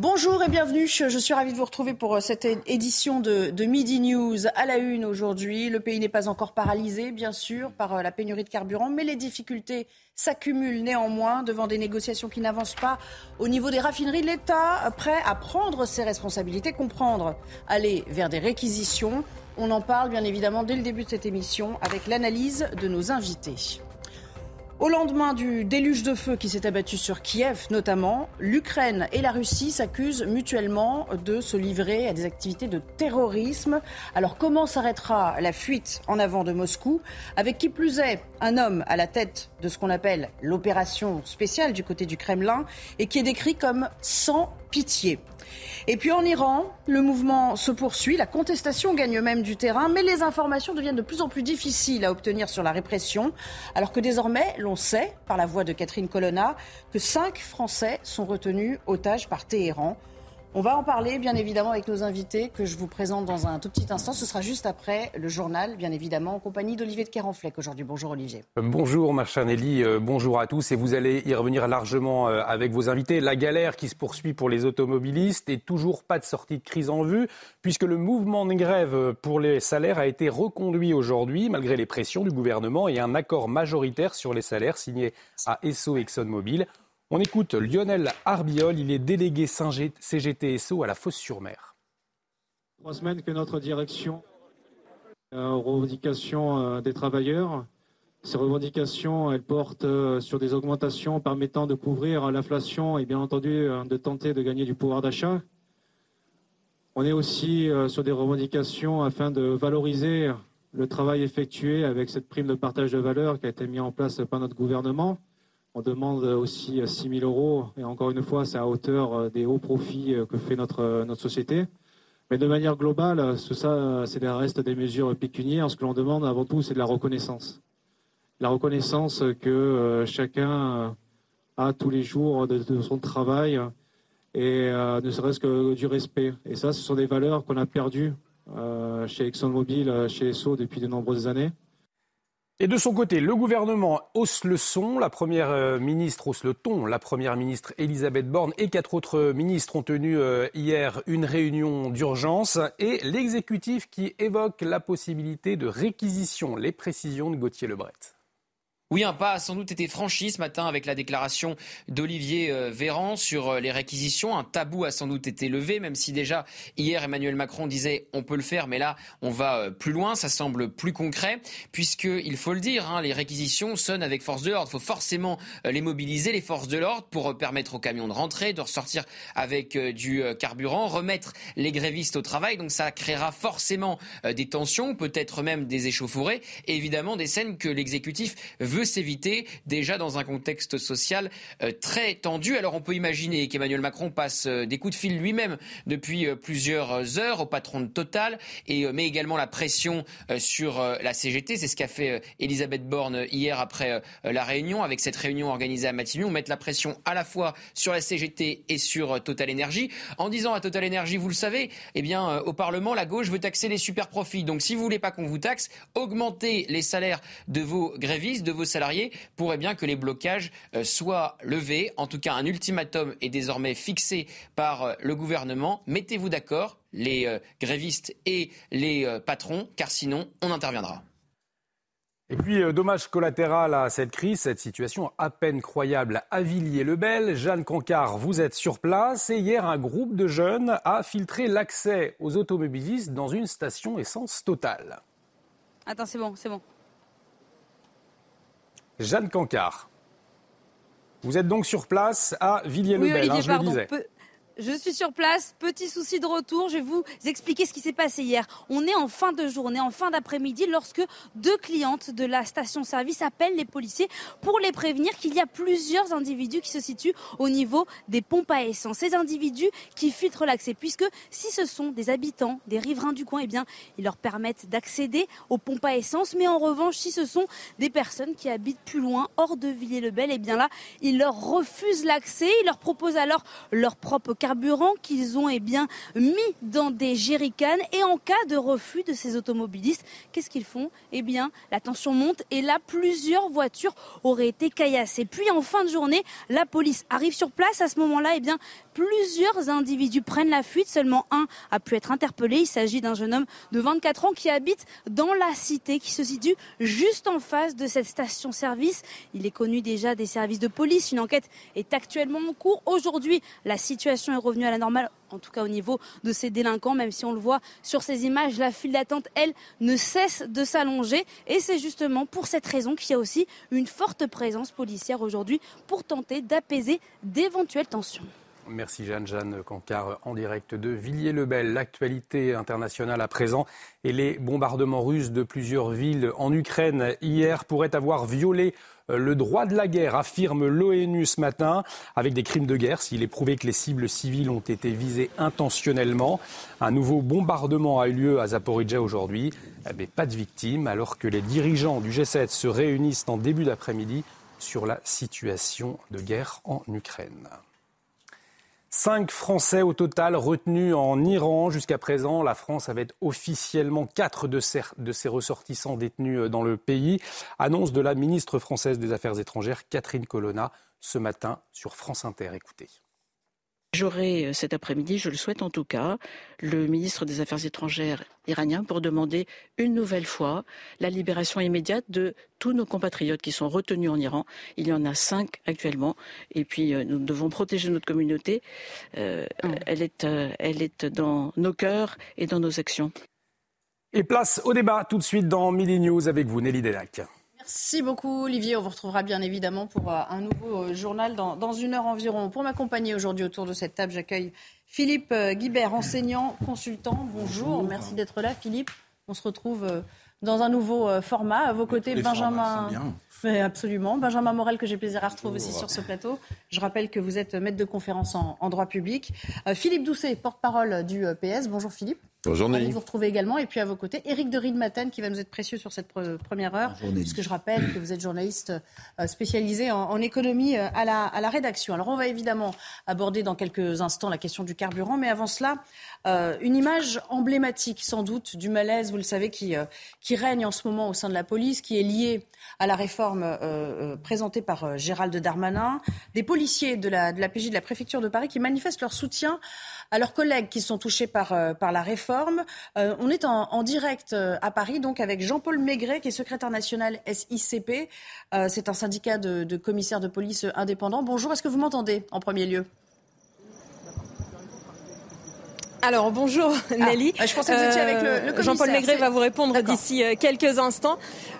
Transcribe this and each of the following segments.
Bonjour et bienvenue. Je suis ravie de vous retrouver pour euh, cette édition de, Midi News à la une aujourd'hui. Le pays n'est pas encore paralysé, bien sûr, par euh, la pénurie de carburant, mais les difficultés s'accumulent néanmoins devant des négociations qui n'avancent pas au niveau des raffineries. L'État prêt à prendre ses responsabilités, comprendre, aller vers des réquisitions. On en parle bien évidemment dès le début de cette émission avec l'analyse de nos invités. Au lendemain du déluge de feu qui s'est abattu sur Kiev notamment, l'Ukraine et la Russie s'accusent mutuellement de se livrer à des activités de terrorisme. Alors comment s'arrêtera la fuite en avant de Moscou? Avec qui plus est un homme à la tête de ce qu'on appelle l'opération spéciale du côté du Kremlin et qui est décrit comme sans pitié. Et puis en Iran, le mouvement se poursuit, la contestation gagne même du terrain, mais les informations deviennent de plus en plus difficiles à obtenir sur la répression, alors que désormais, l'on sait, par la voix de Catherine Colonna, que cinq Français sont retenus otages par Téhéran. On va en parler, bien évidemment, avec nos invités que je vous présente dans un tout petit instant. Ce sera juste après le journal, bien évidemment, en compagnie d'Olivier de Kerenfleck aujourd'hui. Bonjour Olivier. Euh, bonjour Marchanelli, euh, bonjour à tous. Et vous allez y revenir largement euh, avec vos invités. La galère qui se poursuit pour les automobilistes et toujours pas de sortie de crise en vue, puisque le mouvement de grève pour les salaires a été reconduit aujourd'hui, malgré les pressions du gouvernement et un accord majoritaire sur les salaires signé à Esso ExxonMobil. On écoute Lionel Arbiol, il est délégué CGTSO à la Fosse-sur-Mer. Trois semaines que notre direction euh, aux revendications euh, des travailleurs. Ces revendications, elles portent euh, sur des augmentations permettant de couvrir l'inflation et bien entendu de tenter de gagner du pouvoir d'achat. On est aussi sur des revendications afin de valoriser le travail effectué avec cette prime de partage de valeur qui a été mise en place par notre gouvernement. On demande aussi 6 000 euros, et encore une fois, c'est à hauteur euh, des hauts profits euh, que fait notre, euh, société. Mais de manière globale, tout ça, c'est des mesures pécuniaires. Ce que l'on demande avant tout, c'est de la reconnaissance. La reconnaissance que chacun a tous les jours de, son travail et ne serait-ce que du respect. Et ça, ce sont des valeurs qu'on a perdues chez ExxonMobil, chez ESSO depuis de nombreuses années. Et de son côté, le gouvernement hausse le son, la première euh, ministre hausse le ton, la première ministre Elisabeth Borne et quatre autres ministres ont tenu euh, hier une réunion d'urgence. Et l'exécutif qui évoque la possibilité de réquisition, les précisions de Gauthier Lebret. Oui, un pas a sans doute été franchi ce matin avec la déclaration d'Olivier euh, Véran sur euh, les réquisitions. Un tabou a sans doute été levé, même si déjà hier Emmanuel Macron disait on peut le faire, mais là on va euh, plus loin, ça semble plus concret, puisque il faut le dire, hein, les réquisitions sonnent avec force de l'ordre. Il faut forcément les mobiliser, les forces de l'ordre, pour permettre aux camions de rentrer, de ressortir avec du carburant, remettre les grévistes au travail. Donc ça créera forcément des tensions, peut-être même des échauffourées, et évidemment des scènes que l'exécutif veut s'éviter déjà dans un contexte social euh, très tendu. Alors on peut imaginer qu'Emmanuel Macron passe euh, des coups de fil lui-même depuis euh, plusieurs heures au patron de Total et met également la pression sur la CGT. C'est ce qu'a fait Elisabeth Borne hier après la réunion avec cette réunion organisée à Matignon, mettre la pression à la fois sur la CGT et sur Total Energy en disant à Total Energy, vous le savez, eh bien au Parlement la gauche veut taxer les super profits. Donc si vous voulez pas qu'on vous taxe, augmentez les salaires de vos grévistes, de vos salariés pourrait bien que les blocages euh, soient levés. En tout cas, un ultimatum est désormais fixé par euh, le gouvernement. Mettez-vous d'accord, les euh, grévistes et les patrons, car sinon, on interviendra. Et puis, dommage collatéral à cette crise, cette situation à peine croyable à Villiers-le-Bel. Jeanne Cancard, vous êtes sur place et hier, un groupe de jeunes a filtré l'accès aux automobilistes dans une station essence totale. Attends, c'est bon, c'est bon. Jeanne Cancard. Vous êtes donc sur place à Villiers-le-Bel, hein, je le disais. Je suis sur place, petit souci de retour, je vais vous expliquer ce qui s'est passé hier. On est en fin de journée, en fin d'après-midi, lorsque deux clientes de la station-service appellent les policiers pour les prévenir qu'il y a plusieurs individus qui se situent au niveau des pompes à essence. Ces individus qui filtrent l'accès, puisque si ce sont des habitants, des riverains du coin, eh bien, ils leur permettent d'accéder aux pompes à essence. Mais en revanche, si ce sont des personnes qui habitent plus loin, hors de Villiers-le-Bel, eh bien là, ils leur refusent l'accès, ils leur proposent alors leur propre carburant qu'ils ont eh bien, mis dans des jerrycans. Et en cas de refus de ces automobilistes, qu'est-ce qu'ils font? Eh bien, la tension monte et là, plusieurs voitures auraient été caillassées. Puis en fin de journée, la police arrive sur place. À ce moment-là, eh bien, plusieurs individus prennent la fuite. Seulement un a pu être interpellé. Il s'agit d'un jeune homme de 24 ans qui habite dans la cité qui se situe juste en face de cette station-service. Il est connu déjà des services de police. Une enquête est actuellement en cours. Aujourd'hui, la situation est revenue à la normale, en tout cas au niveau de ces délinquants, même si on le voit sur ces images, la file d'attente, elle, ne cesse de s'allonger. Et c'est justement pour cette raison qu'il y a aussi une forte présence policière aujourd'hui pour tenter d'apaiser d'éventuelles tensions. Merci Jeanne. Jeanne Cancard en direct de Villiers-le-Bel. L'actualité internationale à présent et les bombardements russes de plusieurs villes en Ukraine hier pourraient avoir violé euh, le droit de la guerre, affirme l'ONU ce matin, avec des crimes de guerre s'il est prouvé que les cibles civiles ont été visées intentionnellement. Un nouveau bombardement a eu lieu à Zaporizhia aujourd'hui, mais pas de victimes, alors que les dirigeants du G7 se réunissent en début d'après-midi sur la situation de guerre en Ukraine. Cinq Français au total retenus en Iran. Jusqu'à présent, la France avait officiellement quatre de ses, ressortissants détenus euh, dans le pays. Annonce de la ministre française des Affaires étrangères, Catherine Colonna, ce matin sur France Inter. Écoutez. J'aurai euh, cet après-midi, je le souhaite en tout cas, le ministre des Affaires étrangères iranien pour demander une nouvelle fois la libération immédiate de tous nos compatriotes qui sont retenus en Iran. Il y en a cinq actuellement. Et puis, euh, nous devons protéger notre communauté. Euh, mm. elle, est, elle est dans nos cœurs et dans nos actions. Et place au débat tout de suite dans Midi News avec vous, Nelly Denac. Merci beaucoup, Olivier. On vous retrouvera bien évidemment pour euh, un nouveau euh, journal dans, une heure environ. Pour m'accompagner aujourd'hui autour de cette table, j'accueille Philippe euh, Guibert, enseignant, consultant. Bonjour. Merci d'être là, Philippe. On se retrouve dans un nouveau format. À vos côtés, Benjamin. Absolument. Benjamin Morel, que j'ai plaisir à retrouver aussi sur ce plateau. Je rappelle que vous êtes maître de conférence en, en droit public. Philippe Doucet, porte-parole du PS. Bonjour Philippe. Bonjour Nelly. Vous retrouvez également. Et puis à vos côtés, Éric de Riedmaten qui va nous être précieux sur cette première heure. Puisque je rappelle que vous êtes journaliste euh, spécialisé en, économie euh, à la, à la, rédaction. Alors on va évidemment aborder dans quelques instants la question du carburant. Mais avant cela, euh, une image emblématique sans doute du malaise, vous le savez, qui, qui règne en ce moment au sein de la police, qui est lié à la réforme présentée par Gérald Darmanin. Des policiers de la, de la PJ de la préfecture de Paris qui manifestent leur soutien à leurs collègues qui sont touchés par, euh, la réforme. Euh, on est en, direct euh, à Paris, donc avec Jean-Paul Maigret, qui est secrétaire national SICP. C'est un syndicat de, de commissaires de police indépendants. Bonjour, est-ce que vous m'entendez en premier lieu? Alors bonjour Nelly. Ah, je pensais que vous étiez avec le, le Jean-Paul Maigret va vous répondre d'ici quelques instants.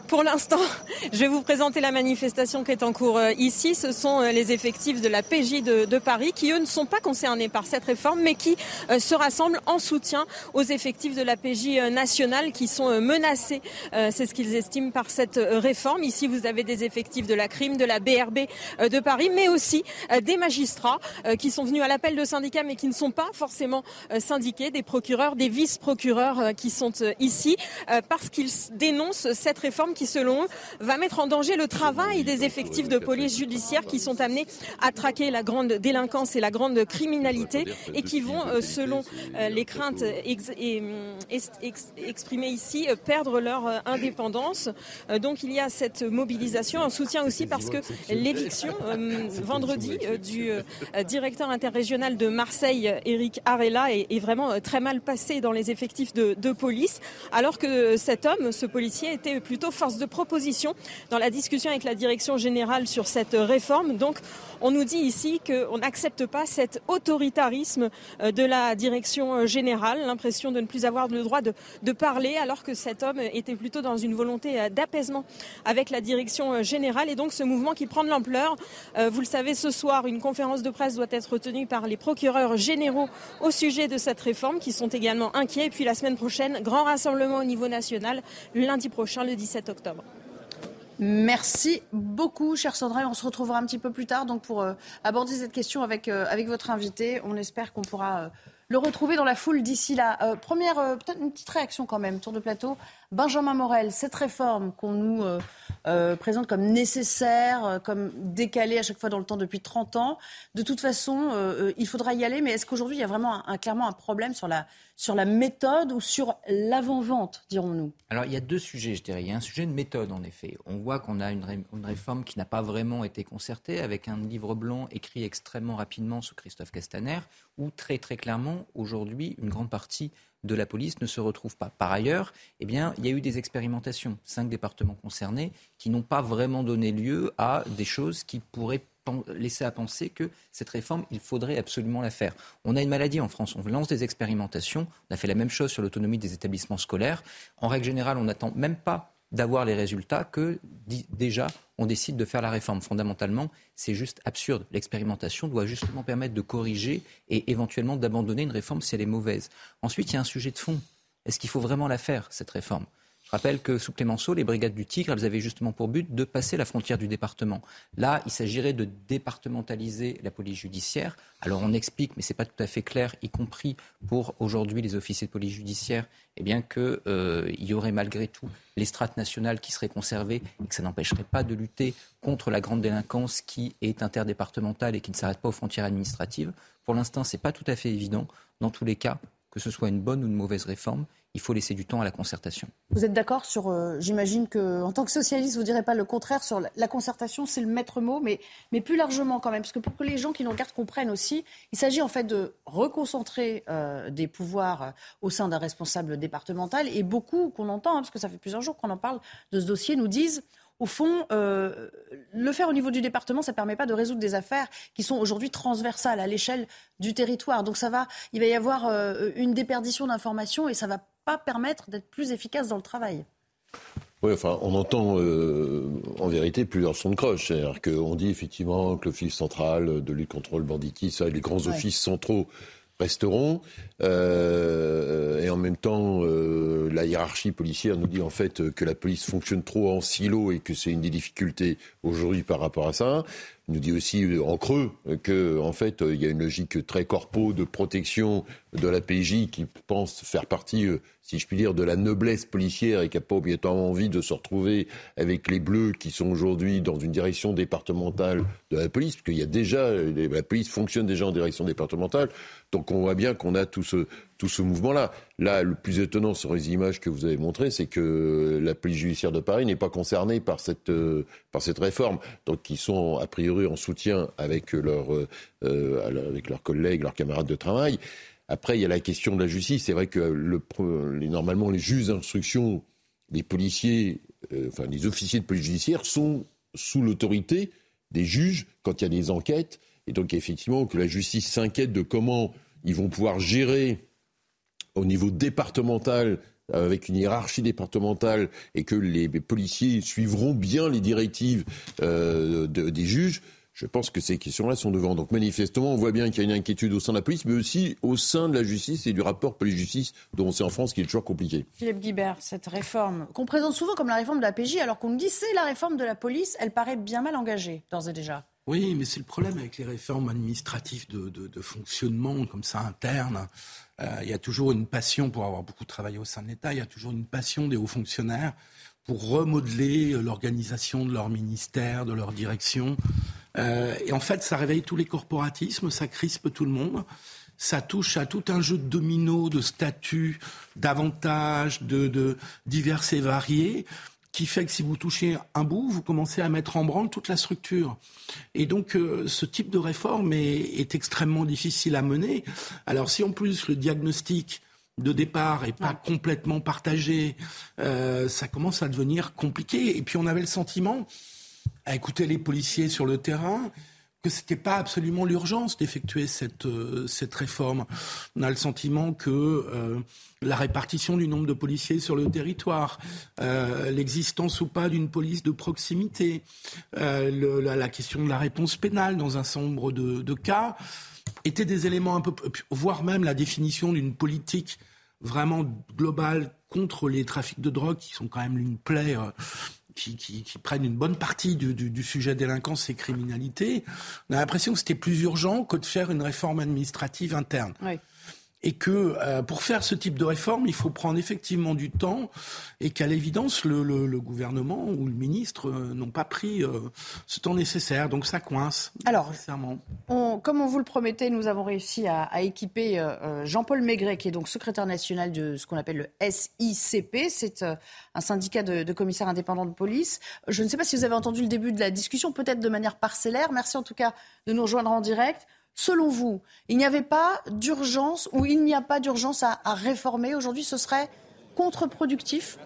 Pour l'instant, je vais vous présenter la manifestation qui est en cours euh, ici. Ce sont euh, les effectifs de la PJ de, Paris qui, eux, ne sont pas concernés par cette réforme, mais qui euh, se rassemblent en soutien aux effectifs de la PJ nationale qui sont menacés. C'est ce qu'ils estiment par cette réforme. Ici, vous avez des effectifs de la crime, de la BRB de Paris, mais aussi des magistrats qui sont venus à l'appel de syndicats, mais qui ne sont pas forcément syndiqués, des procureurs, des vice-procureurs qui sont ici, parce qu'ils dénoncent cette réforme qui, selon eux, va mettre en danger le travail des effectifs de police judiciaire qui sont amenés à traquer la grande délinquance et la grande criminalité et qui vont, euh, selon euh, les craintes exprimées ici, euh, perdre leur indépendance. Donc il y a cette mobilisation, un soutien aussi parce que l'éviction vendredi du directeur interrégional de Marseille, Eric Arella, est, vraiment très mal passée dans les effectifs de, de police, alors que cet homme, ce policier, était plutôt fort de proposition dans la discussion avec la direction générale sur cette réforme. Donc On nous dit ici qu'on n'accepte pas cet autoritarisme euh, de la direction euh, générale, l'impression de ne plus avoir le droit de, parler alors que cet homme était plutôt dans une volonté d'apaisement avec la direction générale. Et donc ce mouvement qui prend de l'ampleur, vous le savez, ce soir, une conférence de presse doit être tenue par les procureurs généraux au sujet de cette réforme qui sont également inquiets. Et puis la semaine prochaine, grand rassemblement au niveau national, lundi prochain, le 17 octobre. Merci beaucoup, cher Sandra. On se retrouvera un petit peu plus tard donc pour euh, aborder cette question avec, euh, avec votre invité. On espère qu'on pourra euh, le retrouver dans la foule d'ici là. première, peut-être une petite réaction quand même, tour de plateau. Benjamin Morel, cette réforme qu'on nous présente comme nécessaire, comme décalée à chaque fois dans le temps depuis 30 ans, de toute façon, il faudra y aller. Mais est-ce qu'aujourd'hui, il y a vraiment clairement un problème sur la sur la méthode ou sur l'avant-vente, dirons-nous? Alors il y a deux sujets, je dirais. Il y a un sujet de méthode, en effet. On voit qu'on a une, réforme qui n'a pas vraiment été concertée, avec un livre blanc écrit extrêmement rapidement sous Christophe Castaner, où très très clairement, aujourd'hui, une grande partie de la police ne se retrouve pas. Par ailleurs, eh bien, il y a eu des expérimentations, cinq départements concernés, qui n'ont pas vraiment donné lieu à des choses qui pourraient laisser à penser que cette réforme, il faudrait absolument la faire. On a une maladie en France, on lance des expérimentations, on a fait la même chose sur l'autonomie des établissements scolaires. En règle générale, on n'attend même pas d'avoir les résultats que déjà on décide de faire la réforme. Fondamentalement, c'est juste absurde. L'expérimentation doit justement permettre de corriger et éventuellement d'abandonner une réforme si elle est mauvaise. Ensuite, il y a un sujet de fond. Est-ce qu'il faut vraiment la faire, cette réforme? Je rappelle que sous Clémenceau, les brigades du Tigre, elles avaient justement pour but de passer la frontière du département. Là, il s'agirait de départementaliser la police judiciaire. Alors on explique, mais ce n'est pas tout à fait clair, y compris pour aujourd'hui les officiers de police judiciaire, eh bien qu'il euh, y aurait malgré tout les strates nationales qui seraient conservées et que ça n'empêcherait pas de lutter contre la grande délinquance qui est interdépartementale et qui ne s'arrête pas aux frontières administratives. Pour l'instant, ce n'est pas tout à fait évident. Dans tous les cas, que ce soit une bonne ou une mauvaise réforme, il faut laisser du temps à la concertation. Vous êtes d'accord sur, euh, j'imagine qu'en tant que socialiste, vous ne direz pas le contraire sur la, concertation, c'est le maître mot, mais, plus largement quand même, parce que pour que les gens qui nous regardent comprennent aussi, il s'agit en fait de reconcentrer euh, des pouvoirs euh, au sein d'un responsable départemental, et beaucoup qu'on entend, hein, parce que ça fait plusieurs jours qu'on en parle de ce dossier, nous disent au fond, le faire au niveau du département, ça ne permet pas de résoudre des affaires qui sont aujourd'hui transversales à l'échelle du territoire. Donc ça va, il va y avoir une déperdition d'informations et ça va pas permettre d'être plus efficace dans le travail. Oui, enfin, on entend euh, en vérité plusieurs sons de cloche. C'est-à-dire qu'on dit effectivement que l'Office central de lutte contre le banditisme, les grands offices centraux resteront. Euh, et en même temps, euh, la hiérarchie policière nous dit en fait que la police fonctionne trop en silo et que c'est une des difficultés aujourd'hui par rapport à ça. Nous dit aussi en creux que en fait il y a une logique très corpo de protection de la PJ qui pense faire partie euh, si je puis dire, de la noblesse policière et qui n'a pas obligatoirement envie de se retrouver avec les Bleus qui sont aujourd'hui dans une direction départementale de la police, parce qu'il y a déjà, la police fonctionne déjà en direction départementale, donc on voit bien qu'on a tout ce, tout ce mouvement-là. Là, le plus étonnant sur les images que vous avez montrées, c'est que la police judiciaire de Paris n'est pas concernée par cette, euh, par cette réforme, donc ils sont a priori en soutien avec, leur, euh, avec leurs collègues, leurs camarades de travail. Après, il y a la question de la justice. C'est vrai que le, normalement, les juges d'instruction, les policiers, euh, enfin les officiers de police judiciaire sont sous l'autorité des juges quand il y a des enquêtes. Et donc, effectivement, que la justice s'inquiète de comment ils vont pouvoir gérer au niveau départemental avec une hiérarchie départementale et que les policiers suivront bien les directives euh, des juges, je pense que ces questions-là sont devant. Donc manifestement, on voit bien qu'il y a une inquiétude au sein de la police, mais aussi au sein de la justice et du rapport police-justice dont on sait en France qu'il est toujours compliqué. Philippe Guibert, cette réforme qu'on présente souvent comme la réforme de la PJ, alors qu'on nous dit c'est la réforme de la police, elle paraît bien mal engagée, d'ores et déjà. Oui, mais c'est le problème avec les réformes administratives de, fonctionnement comme ça interne. Euh, il y a toujours une passion pour avoir beaucoup travaillé au sein de l'État. Il y a toujours une passion des hauts fonctionnaires pour remodeler l'organisation de leur ministère, de leur direction. Euh, et en fait, ça réveille tous les corporatismes, ça crispe tout le monde. Ça touche à tout un jeu de dominos, de statuts, d'avantages, de, divers et variés, qui fait que si vous touchez un bout, vous commencez à mettre en branle toute la structure. Et donc, euh, ce type de réforme est, extrêmement difficile à mener. Alors, si en plus le diagnostic de départ est pas complètement partagé, euh, ça commence à devenir compliqué. Et puis, on avait le sentiment à écouter les policiers sur le terrain que c'était pas absolument l'urgence d'effectuer cette euh, cette réforme. On a le sentiment que euh, la répartition du nombre de policiers sur le territoire, euh, l'existence ou pas d'une police de proximité, la, question de la réponse pénale dans un certain nombre de, de cas étaient des éléments un peu, voire même la définition d'une politique vraiment globale contre les trafics de drogue qui sont quand même une plaie qui, prennent une bonne partie du, sujet délinquance et criminalité, on a l'impression que c'était plus urgent que de faire une réforme administrative interne. Et que euh, pour faire ce type de réforme, il faut prendre effectivement du temps et qu'à l'évidence, le, le, le, gouvernement ou le ministre euh, n'ont pas pris euh, ce temps nécessaire. Donc ça coince. Alors, on, comme on vous le promettait, nous avons réussi à, à équiper Jean-Paul Maigret, qui est donc secrétaire national de ce qu'on appelle le SICP. C'est un syndicat de, de, commissaires indépendants de police. Je ne sais pas si vous avez entendu le début de la discussion, peut-être de manière parcellaire. Merci en tout cas de nous rejoindre en direct. Selon vous, il n'y avait pas d'urgence ou il n'y a pas d'urgence à, réformer aujourd'hui Ce serait contre-productif?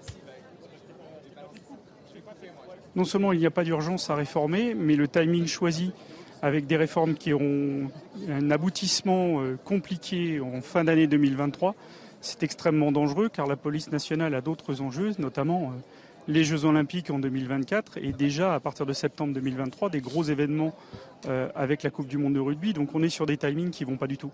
Non seulement il n'y a pas d'urgence à réformer, mais le timing choisi avec des réformes qui auront un aboutissement euh, compliqué en fin d'année 2023, c'est extrêmement dangereux car la police nationale a d'autres enjeux, notamment euh, les Jeux Olympiques en 2024 et déjà à partir de septembre 2023 des gros événements euh, avec la Coupe du Monde de rugby. Donc on est sur des timings qui vont pas du tout.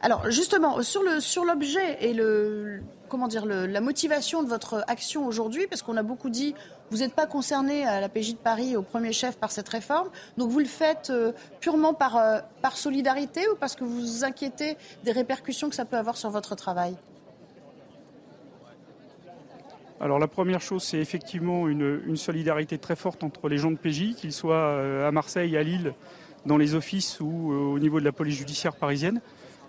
Alors justement sur le sur l'objet et le comment dire la motivation de votre action aujourd'hui, parce qu'on a beaucoup dit vous n'êtes pas concerné à la PJ de Paris au premier chef par cette réforme, donc vous le faites euh, purement par euh, par solidarité ou parce que vous vous inquiétez des répercussions que ça peut avoir sur votre travail? Alors la première chose, c'est effectivement une, solidarité très forte entre les gens de PJ, qu'ils soient euh, à Marseille, à Lille, dans les offices ou euh, au niveau de la police judiciaire parisienne.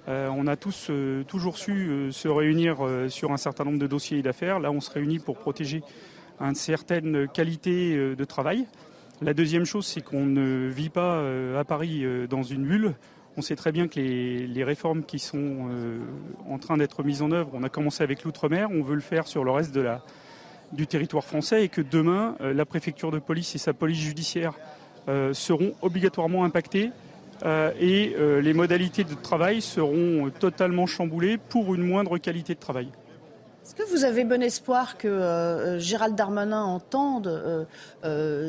Euh, on a tous toujours su se réunir sur un certain nombre de dossiers et d'affaires. Là, on se réunit pour protéger une certaine qualité de travail. La deuxième chose, c'est qu'on ne vit pas à Paris dans une bulle. On sait très bien que les, réformes qui sont en train d'être mises en œuvre, on a commencé avec l'outre-mer, on veut le faire sur le reste du territoire français et que demain, euh, la préfecture de police et sa police judiciaire euh, seront obligatoirement impactées euh, et les modalités de travail seront totalement chamboulées pour une moindre qualité de travail. Est-ce que vous avez bon espoir que Gérald Darmanin entende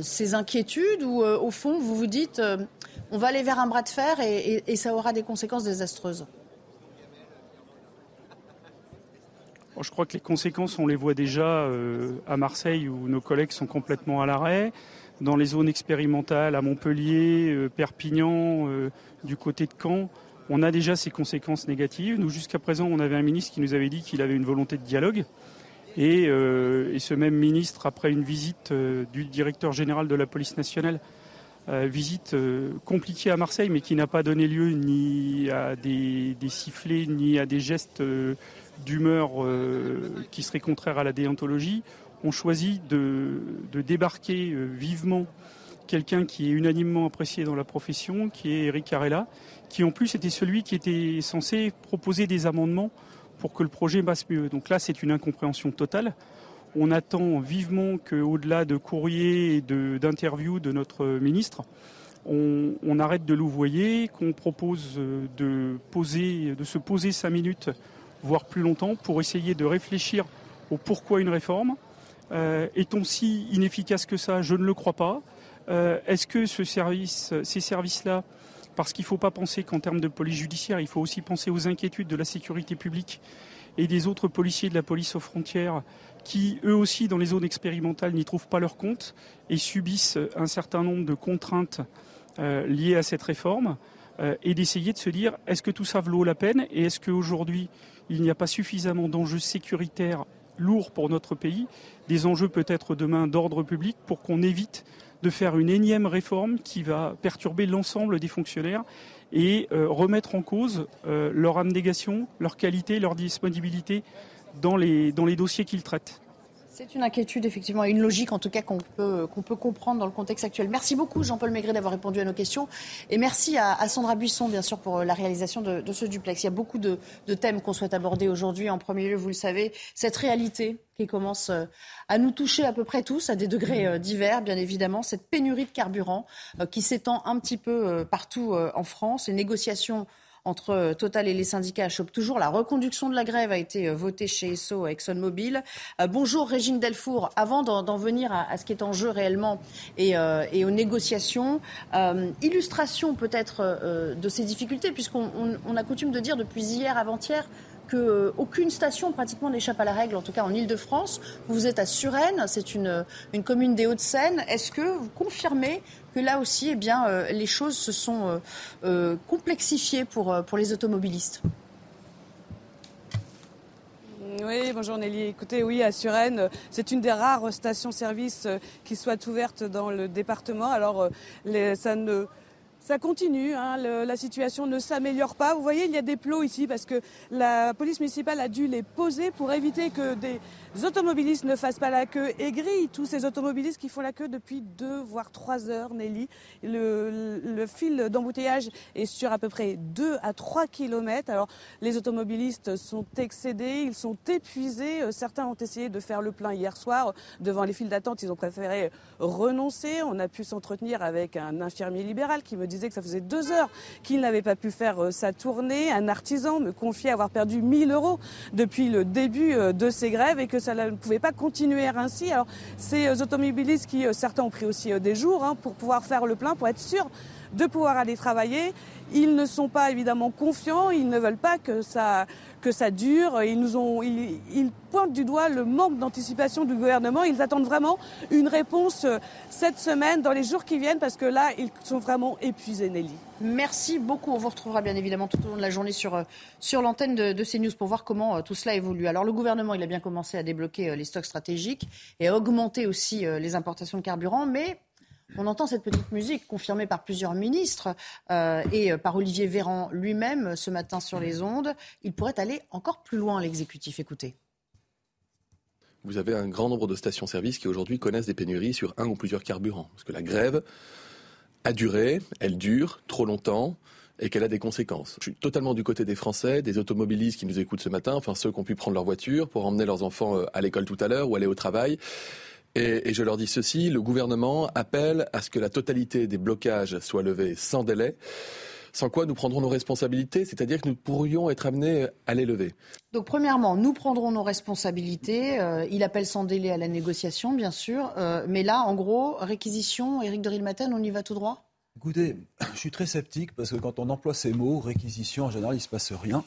ces inquiétudes ou au fond vous vous dites on va aller vers un bras de fer et ça aura des conséquences désastreuses? Je crois que les conséquences, on les voit déjà euh, à Marseille où nos collègues sont complètement à l'arrêt, dans les zones expérimentales à Montpellier, euh, Perpignan, euh, du côté de Caen. On a déjà ces conséquences négatives. Nous, jusqu'à présent, on avait un ministre qui nous avait dit qu'il avait une volonté de dialogue. Et, et, ce même ministre, après une visite du directeur général de la police nationale, visite compliquée à Marseille, mais qui n'a pas donné lieu ni à des, des sifflets, ni à des gestes d'humeur euh, qui serait contraire à la déontologie, ont choisi de, débarquer euh, vivement quelqu'un qui est unanimement apprécié dans la profession, qui est Eric Carella, qui en plus était celui qui était censé proposer des amendements pour que le projet passe mieux. Donc là, c'est une incompréhension totale. On attend vivement qu'au-delà de courriers et d'interviews de, notre ministre, on, arrête de louvoyer, qu'on propose de, poser, de se poser cinq minutes voire plus longtemps, pour essayer de réfléchir au pourquoi une réforme. Euh, est-on si inefficace que ça? Je ne le crois pas. Euh, est-ce que ce service, ces services-là, parce qu'il ne faut pas penser qu'en termes de police judiciaire, il faut aussi penser aux inquiétudes de la sécurité publique et des autres policiers de la police aux frontières qui, eux aussi, dans les zones expérimentales, n'y trouvent pas leur compte et subissent un certain nombre de contraintes euh, liées à cette réforme, et d'essayer de se dire est-ce que tout ça vaut la peine et est-ce qu'aujourd'hui il n'y a pas suffisamment d'enjeux sécuritaires lourds pour notre pays, des enjeux peut-être demain d'ordre public pour qu'on évite de faire une énième réforme qui va perturber l'ensemble des fonctionnaires et euh, remettre en cause euh, leur abnégation, leur qualité, leur disponibilité dans les, dans les dossiers qu'ils traitent. C'est une inquiétude, effectivement, une logique, en tout cas, qu'on peut, peut comprendre dans le contexte actuel. Merci beaucoup, Jean-Paul Maigret, d'avoir répondu à nos questions. Et merci à, Sandra Buisson, bien sûr, pour la réalisation de, ce duplex. Il y a beaucoup de, thèmes qu'on souhaite aborder aujourd'hui. En premier lieu, vous le savez, cette réalité qui commence euh, à nous toucher à peu près tous, à des degrés euh, divers, bien évidemment. Cette pénurie de carburant euh, qui s'étend un petit peu partout en France. Les négociations entre euh, Total et les syndicats achoppent toujours. La reconduction de la grève a été euh, votée chez ESSO ExxonMobil. Euh, bonjour Régine Delfour. Avant d'en venir à, ce qui est en jeu réellement et, aux négociations, illustration peut-être de ces difficultés, puisqu'on a coutume de dire depuis hier, avant-hier, qu'aucune station pratiquement n'échappe à la règle, en tout cas en Ile-de-France. Vous êtes à Suresnes, c'est une, une commune des Hauts-de-Seine. Est-ce que vous confirmez que là aussi, eh bien, euh, les choses se sont euh, euh, complexifiées pour, pour les automobilistes oui, bonjour Nelly. Écoutez, oui, à Suresnes, c'est une des rares stations-service qui soit ouverte dans le département. Alors, les, ça ne ça continue, hein, la situation ne s'améliore pas. Vous voyez, il y a des plots ici parce que la police municipale a dû les poser pour éviter que des automobilistes ne fassent pas la queue et grillent tous ces automobilistes qui font la queue depuis deux voire trois heures, Nelly. Le, fil d'embouteillage est sur à peu près 2 à 3 kilomètres. Alors les automobilistes sont excédés, ils sont épuisés. Euh, certains ont essayé de faire le plein hier soir. Devant les files d'attente, ils ont préféré renoncer. On a pu s'entretenir avec un infirmier libéral qui me disait que ça faisait deux heures qu'il n'avait pas pu faire euh, sa tournée. Un artisan me confiait avoir perdu 1000 euros depuis le début euh, de ces grèves et que ça ne pouvait pas continuer ainsi. Alors, ces automobilistes qui, euh, certains ont pris aussi des jours hein, pour pouvoir faire le plein, pour être sûrs de pouvoir aller travailler. Ils ne sont pas évidemment confiants, ils ne veulent pas que ça, que ça dure. Ils, nous ont, ils, ils pointent du doigt le manque d'anticipation du gouvernement. Ils attendent vraiment une réponse cette semaine, dans les jours qui viennent, parce que là, ils sont vraiment épuisés, Nelly. Merci beaucoup. On vous retrouvera bien évidemment tout au long de la journée sur, euh, sur l'antenne de, de, CNews pour voir comment euh, tout cela évolue. Alors le gouvernement, il a bien commencé à débloquer euh, les stocks stratégiques et à augmenter aussi les importations de carburant, mais on entend cette petite musique confirmée par plusieurs ministres et par Olivier Véran lui-même ce matin sur les ondes. Il pourrait aller encore plus loin, l'exécutif. Écoutez. Vous avez un grand nombre de stations-service qui aujourd'hui connaissent des pénuries sur un ou plusieurs carburants. Parce que la grève a duré, elle dure trop longtemps et qu'elle a des conséquences. Je suis totalement du côté des Français, des automobilistes qui nous écoutent ce matin, enfin ceux qui ont pu prendre leur voiture pour emmener leurs enfants euh, à l'école tout à l'heure ou aller au travail. Et, et, je leur dis ceci, le gouvernement appelle à ce que la totalité des blocages soit levée sans délai sans quoi nous prendrons nos responsabilités, c'est-à-dire que nous pourrions être amenés à les lever. Donc premièrement, nous prendrons nos responsabilités. Euh, il appelle sans délai à la négociation, bien sûr. Euh, mais là, en gros, réquisition, Éric de Rilmaten, on y va tout droit? Écoutez, je suis très sceptique parce que quand on emploie ces mots, réquisition, en général, il ne se passe rien.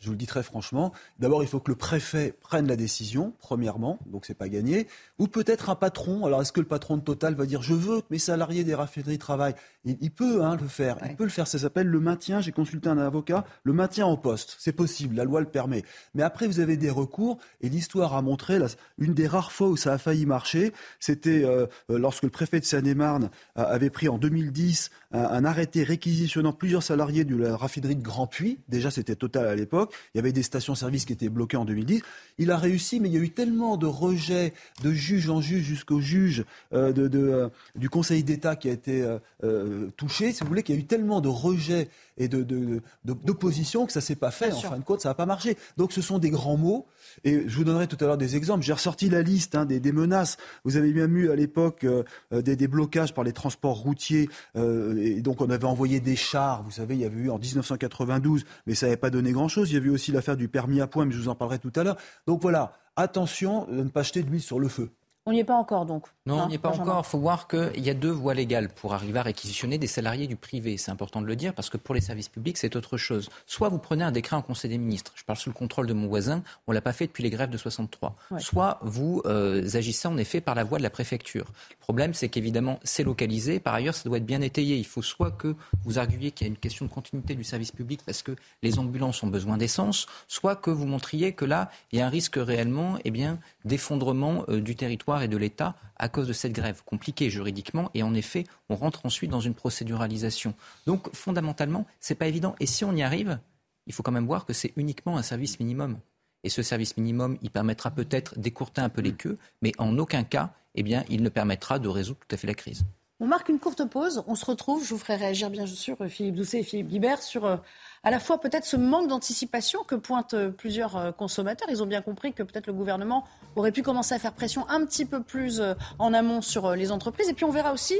Je vous le dis très franchement. D'abord, il faut que le préfet prenne la décision, premièrement, donc c'est pas gagné. Ou peut-être un patron. Alors, est-ce que le patron de Total va dire je veux que mes salariés des raffineries travaillent? Il, peut hein, le faire. Il peut le faire. Ça s'appelle le maintien. J'ai consulté un avocat. Le maintien en poste, c'est possible. La loi le permet. Mais après, vous avez des recours. Et l'histoire a montré une des rares fois où ça a failli marcher, c'était euh, euh, lorsque le préfet de Seine-et-Marne avait pris en 2010 un, un arrêté réquisitionnant plusieurs salariés de la raffinerie de Grand Puy. Déjà, c'était Total à l'époque il y avait des stations-service qui étaient bloquées en 2010. Il a réussi, mais il y a eu tellement de rejets de juge en juge jusqu'au juge euh, euh, du Conseil d'État qui a été euh, touché, si vous voulez, qu'il y a eu tellement de rejets et d'opposition que ça ne s'est pas fait. En fin de compte, ça n'a pas marché. Donc ce sont des grands mots. Et je vous donnerai tout à l'heure des exemples. J'ai ressorti la liste hein, des, menaces. Vous avez bien vu à l'époque des, des, blocages par les transports routiers. et donc on avait envoyé des chars. Vous savez, il y avait eu en 1992, mais ça n'avait pas donné grand-chose. Il y a eu aussi l'affaire du permis à point, mais je vous en parlerai tout à l'heure. Donc voilà, attention de ne pas jeter de l'huile sur le feu. On n'y est pas encore donc. Non, on n'y est pas encore. Il faut voir qu'il y a deux voies légales pour arriver à réquisitionner des salariés du privé. C'est important de le dire parce que pour les services publics, c'est autre chose. Soit vous prenez un décret en Conseil des ministres. Je parle sous le contrôle de mon voisin. On l'a pas fait depuis les grèves de 63. Soit vous euh, agissez en effet par la voie de la préfecture. Le problème, c'est qu'évidemment, c'est localisé. Par ailleurs, ça doit être bien étayé. Il faut soit que vous arguiez qu'il y a une question de continuité du service public parce que les ambulances ont besoin d'essence, soit que vous montriez que là, il y a un risque réellement, eh bien, d'effondrement euh, du territoire et de l'État à cause de cette grève compliquée juridiquement. Et en effet, on rentre ensuite dans une procéduralisation. Donc, fondamentalement, c'est pas évident. Et si on y arrive, il faut quand même voir que c'est uniquement un service minimum. Et ce service minimum, il permettra peut-être d'écourter un peu les queues, mais en aucun cas, eh bien, il ne permettra de résoudre tout à fait la crise. On marque une courte pause. On se retrouve. Je vous ferai réagir bien sûr Philippe Doucet et Philippe Guibert sur euh, à la fois peut-être ce manque d'anticipation que pointent euh, plusieurs euh, consommateurs. Ils ont bien compris que peut-être le gouvernement aurait pu commencer à faire pression un petit peu plus en amont sur les entreprises. Et puis on verra aussi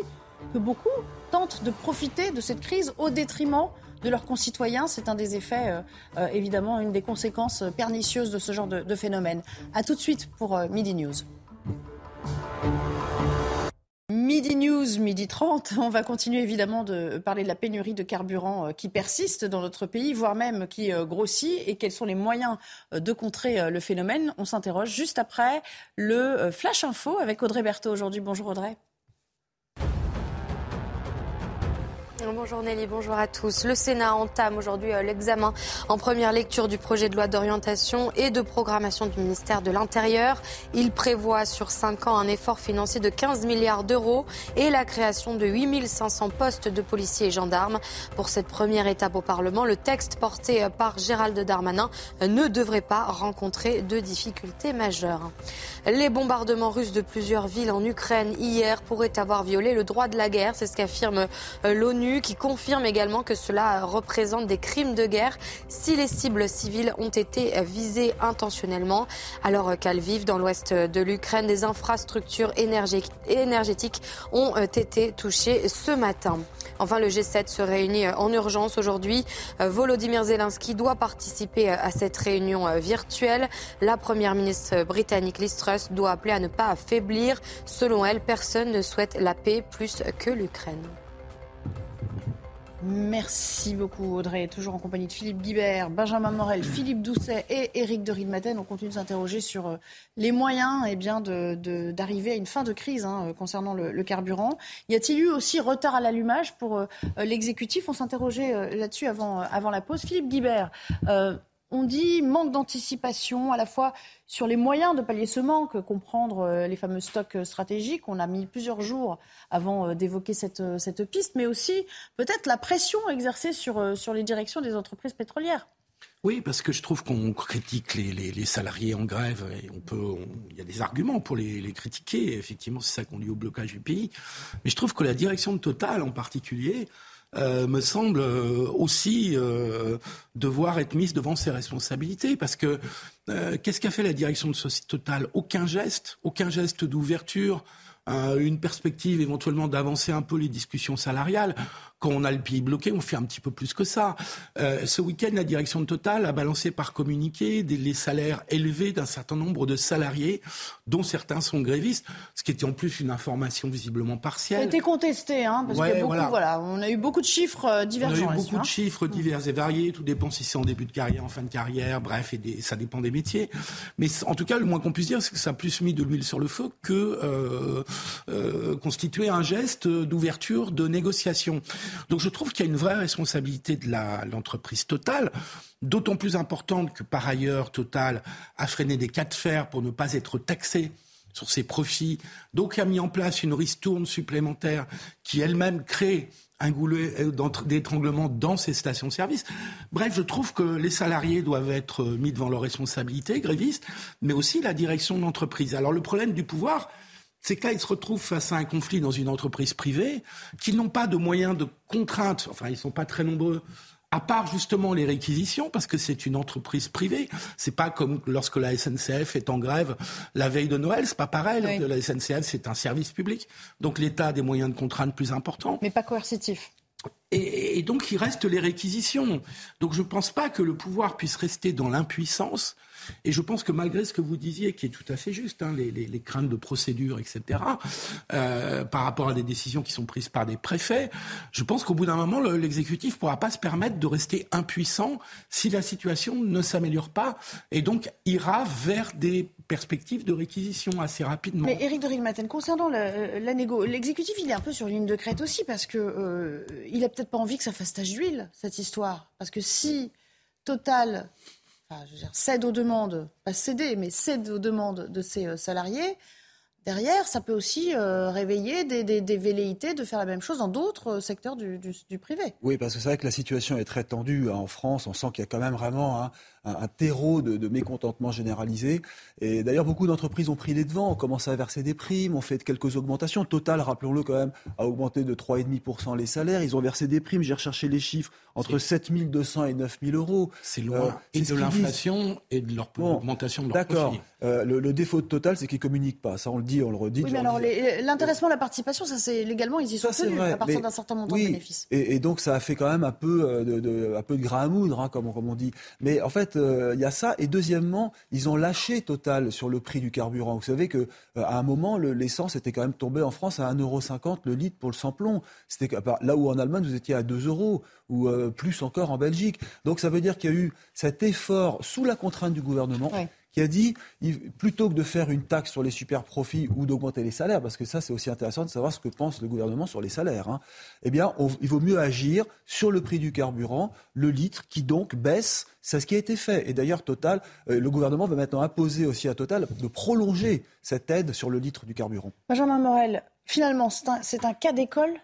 que beaucoup tentent de profiter de cette crise au détriment de leurs concitoyens. C'est un des effets, évidemment, une des conséquences pernicieuses de ce genre de, de phénomène. A tout de suite pour Midi News. Midi News, midi 30. On va continuer évidemment de parler de la pénurie de carburant euh, qui persiste dans notre pays, voire même qui euh, grossit, et quels sont les moyens euh, de contrer le phénomène? On s'interroge juste après le Flash Info avec Audrey Berthaud aujourd'hui. Bonjour Audrey. Bonjour Nelly, bonjour à tous. Le Sénat entame aujourd'hui euh, l'examen en première lecture du projet de loi d'orientation et de programmation du ministère de l'Intérieur. Il prévoit sur 5 ans un effort financier de 15 milliards d'euros et la création de 8500 postes de policiers et gendarmes. Pour cette première étape au Parlement, le texte porté euh, par Gérald Darmanin euh, ne devrait pas rencontrer de difficultés majeures. Les bombardements russes de plusieurs villes en Ukraine hier pourraient avoir violé le droit de la guerre, c'est ce qu'affirme l'ONU qui confirme également que cela représente des crimes de guerre si les cibles civiles ont été visées intentionnellement. Alors qu'à Lviv, dans l'ouest de l'Ukraine, des infrastructures énergétiques ont été touchées ce matin. Enfin, le G7 se réunit en urgence aujourd'hui. Volodymyr Zelensky doit participer à cette réunion virtuelle. La première ministre britannique Liz Truss doit appeler à ne pas affaiblir. Selon elle, personne ne souhaite la paix plus que l'Ukraine. Merci beaucoup Audrey, toujours en compagnie de Philippe Guibert, Benjamin Morel, Philippe Doucet et Éric de Ridmaten. On continue de s'interroger sur euh, les moyens eh bien, d'arriver à une fin de crise hein, euh, concernant le, carburant. Y a-t-il eu aussi retard à l'allumage pour euh, l'exécutif? On s'interrogeait là-dessus avant, avant la pause. Philippe Guibert, on dit manque d'anticipation à la fois sur les moyens de pallier ce manque, comprendre euh, les fameux stocks euh, stratégiques. On a mis plusieurs jours avant euh, d'évoquer cette, piste, mais aussi peut-être la pression exercée sur, sur les directions des entreprises pétrolières. Oui, parce que je trouve qu'on critique les, salariés en grève et on peut, il y a des arguments pour les, critiquer. Effectivement, c'est ça conduit au blocage du pays. Mais je trouve que la direction de Total, en particulier, euh, me semble euh, aussi euh, devoir être mise devant ses responsabilités. Parce que qu'est-ce qu'a fait la direction de Société Total Aucun geste, aucun geste d'ouverture, une perspective éventuellement d'avancer un peu les discussions salariales. Quand on a le pays bloqué, on fait un petit peu plus que ça. Euh, ce week-end, la direction de Total a balancé par communiqué des, les salaires élevés d'un certain nombre de salariés, dont certains sont grévistes, ce qui était en plus une information visiblement partielle. Ça a été contesté, hein, parce que beaucoup, voilà. on a eu beaucoup de chiffres euh, divergents. On a eu beaucoup de chiffres divers et variés, tout dépend si c'est en début de carrière, en fin de carrière, bref, et ça dépend des métiers. Mais en tout cas, le moins qu'on puisse dire, c'est que ça a plus mis de l'huile sur le feu que euh, euh, constituer un geste d'ouverture, de négociation. Donc je trouve qu'il y a une vraie responsabilité de l'entreprise Total, d'autant plus importante que par ailleurs Total a freiné des cas de fer pour ne pas être taxé sur ses profits, donc a mis en place une ristourne supplémentaire qui elle-même crée un goulet d'étranglement dans ces stations-service. Bref, je trouve que les salariés doivent être mis devant leurs responsabilités, grévistes, mais aussi la direction de l'entreprise. Alors le problème du pouvoir, c'est que là, ils se retrouvent face à un conflit dans une entreprise privée, qu'ils n'ont pas de moyens de contrainte, enfin, ils ne sont pas très nombreux, à part justement les réquisitions, parce que c'est une entreprise privée. C'est pas comme lorsque la SNCF est en grève la veille de Noël, c'est pas pareil. La SNCF, c'est un service public. Donc l'État a des moyens de contrainte plus importants. Mais pas coercitifs. Et, donc il reste les réquisitions. Donc je ne pense pas que le pouvoir puisse rester dans l'impuissance et je pense que malgré ce que vous disiez, qui est tout à fait juste, hein, les, craintes de procédure, etc., euh, par rapport à des décisions qui sont prises par des préfets, je pense qu'au bout d'un moment, l'exécutif ne pourra pas se permettre de rester impuissant si la situation ne s'améliore pas, et donc ira vers des perspectives de réquisition assez rapidement. Mais Éric de Rilmaten, concernant la, négo, l'exécutif, il est un peu sur ligne de crête aussi, parce qu'il euh, n'a peut-être pas envie que ça fasse tache d'huile, cette histoire. Parce que si Total cède aux demandes, pas céder, mais cède aux demandes de ses euh, salariés, derrière, ça peut aussi euh, réveiller des, velléités de faire la même chose dans d'autres euh, secteurs du, privé. Oui, parce que c'est vrai que la situation est très tendue hein, en France. On sent qu'il y a quand même vraiment hein, un, terreau de, mécontentement généralisé. Et d'ailleurs, beaucoup d'entreprises ont pris les devants, ont commencé à verser des primes, ont fait quelques augmentations. Total, rappelons-le quand même, a augmenté de 3,5% les salaires. Ils ont versé des primes, j'ai recherché les chiffres, entre 7 200 et 9 000 euros. C'est loin. Euh, et de l'inflation et de leur augmentation de leur D'accord. Euh, le, défaut de Total, c'est qu'ils ne communiquent pas. Ça, on le dit, on le redit. Oui, mais alors, l'intéressement, la participation, ça, c'est légalement, ils y sont tenus à partir d'un certain montant de bénéfices. Et, et, donc, ça a fait quand même un peu euh, de, de, un peu de grain à moudre, hein, comme, comme on dit. Mais en fait, euh, il y a ça. Et deuxièmement, ils ont lâché Total sur le prix du carburant. Vous savez que euh, à un moment, l'essence était quand même tombée en France à 1,50€ le litre pour le sans-plomb. C'était là où en Allemagne, vous étiez à 2 euros ou euh, plus encore en Belgique. Donc ça veut dire qu'il y a eu cet effort sous la contrainte du gouvernement qui a dit, plutôt que de faire une taxe sur les super profits ou d'augmenter les salaires, parce que ça c'est aussi intéressant de savoir ce que pense le gouvernement sur les salaires, hein, eh bien il vaut mieux agir sur le prix du carburant, le litre, qui donc baisse. C'est ce qui a été fait. Et d'ailleurs, Total, euh, le gouvernement va maintenant imposer aussi à Total de prolonger cette aide sur le litre du carburant. Benjamin Morel, finalement, c'est un, cas d'école?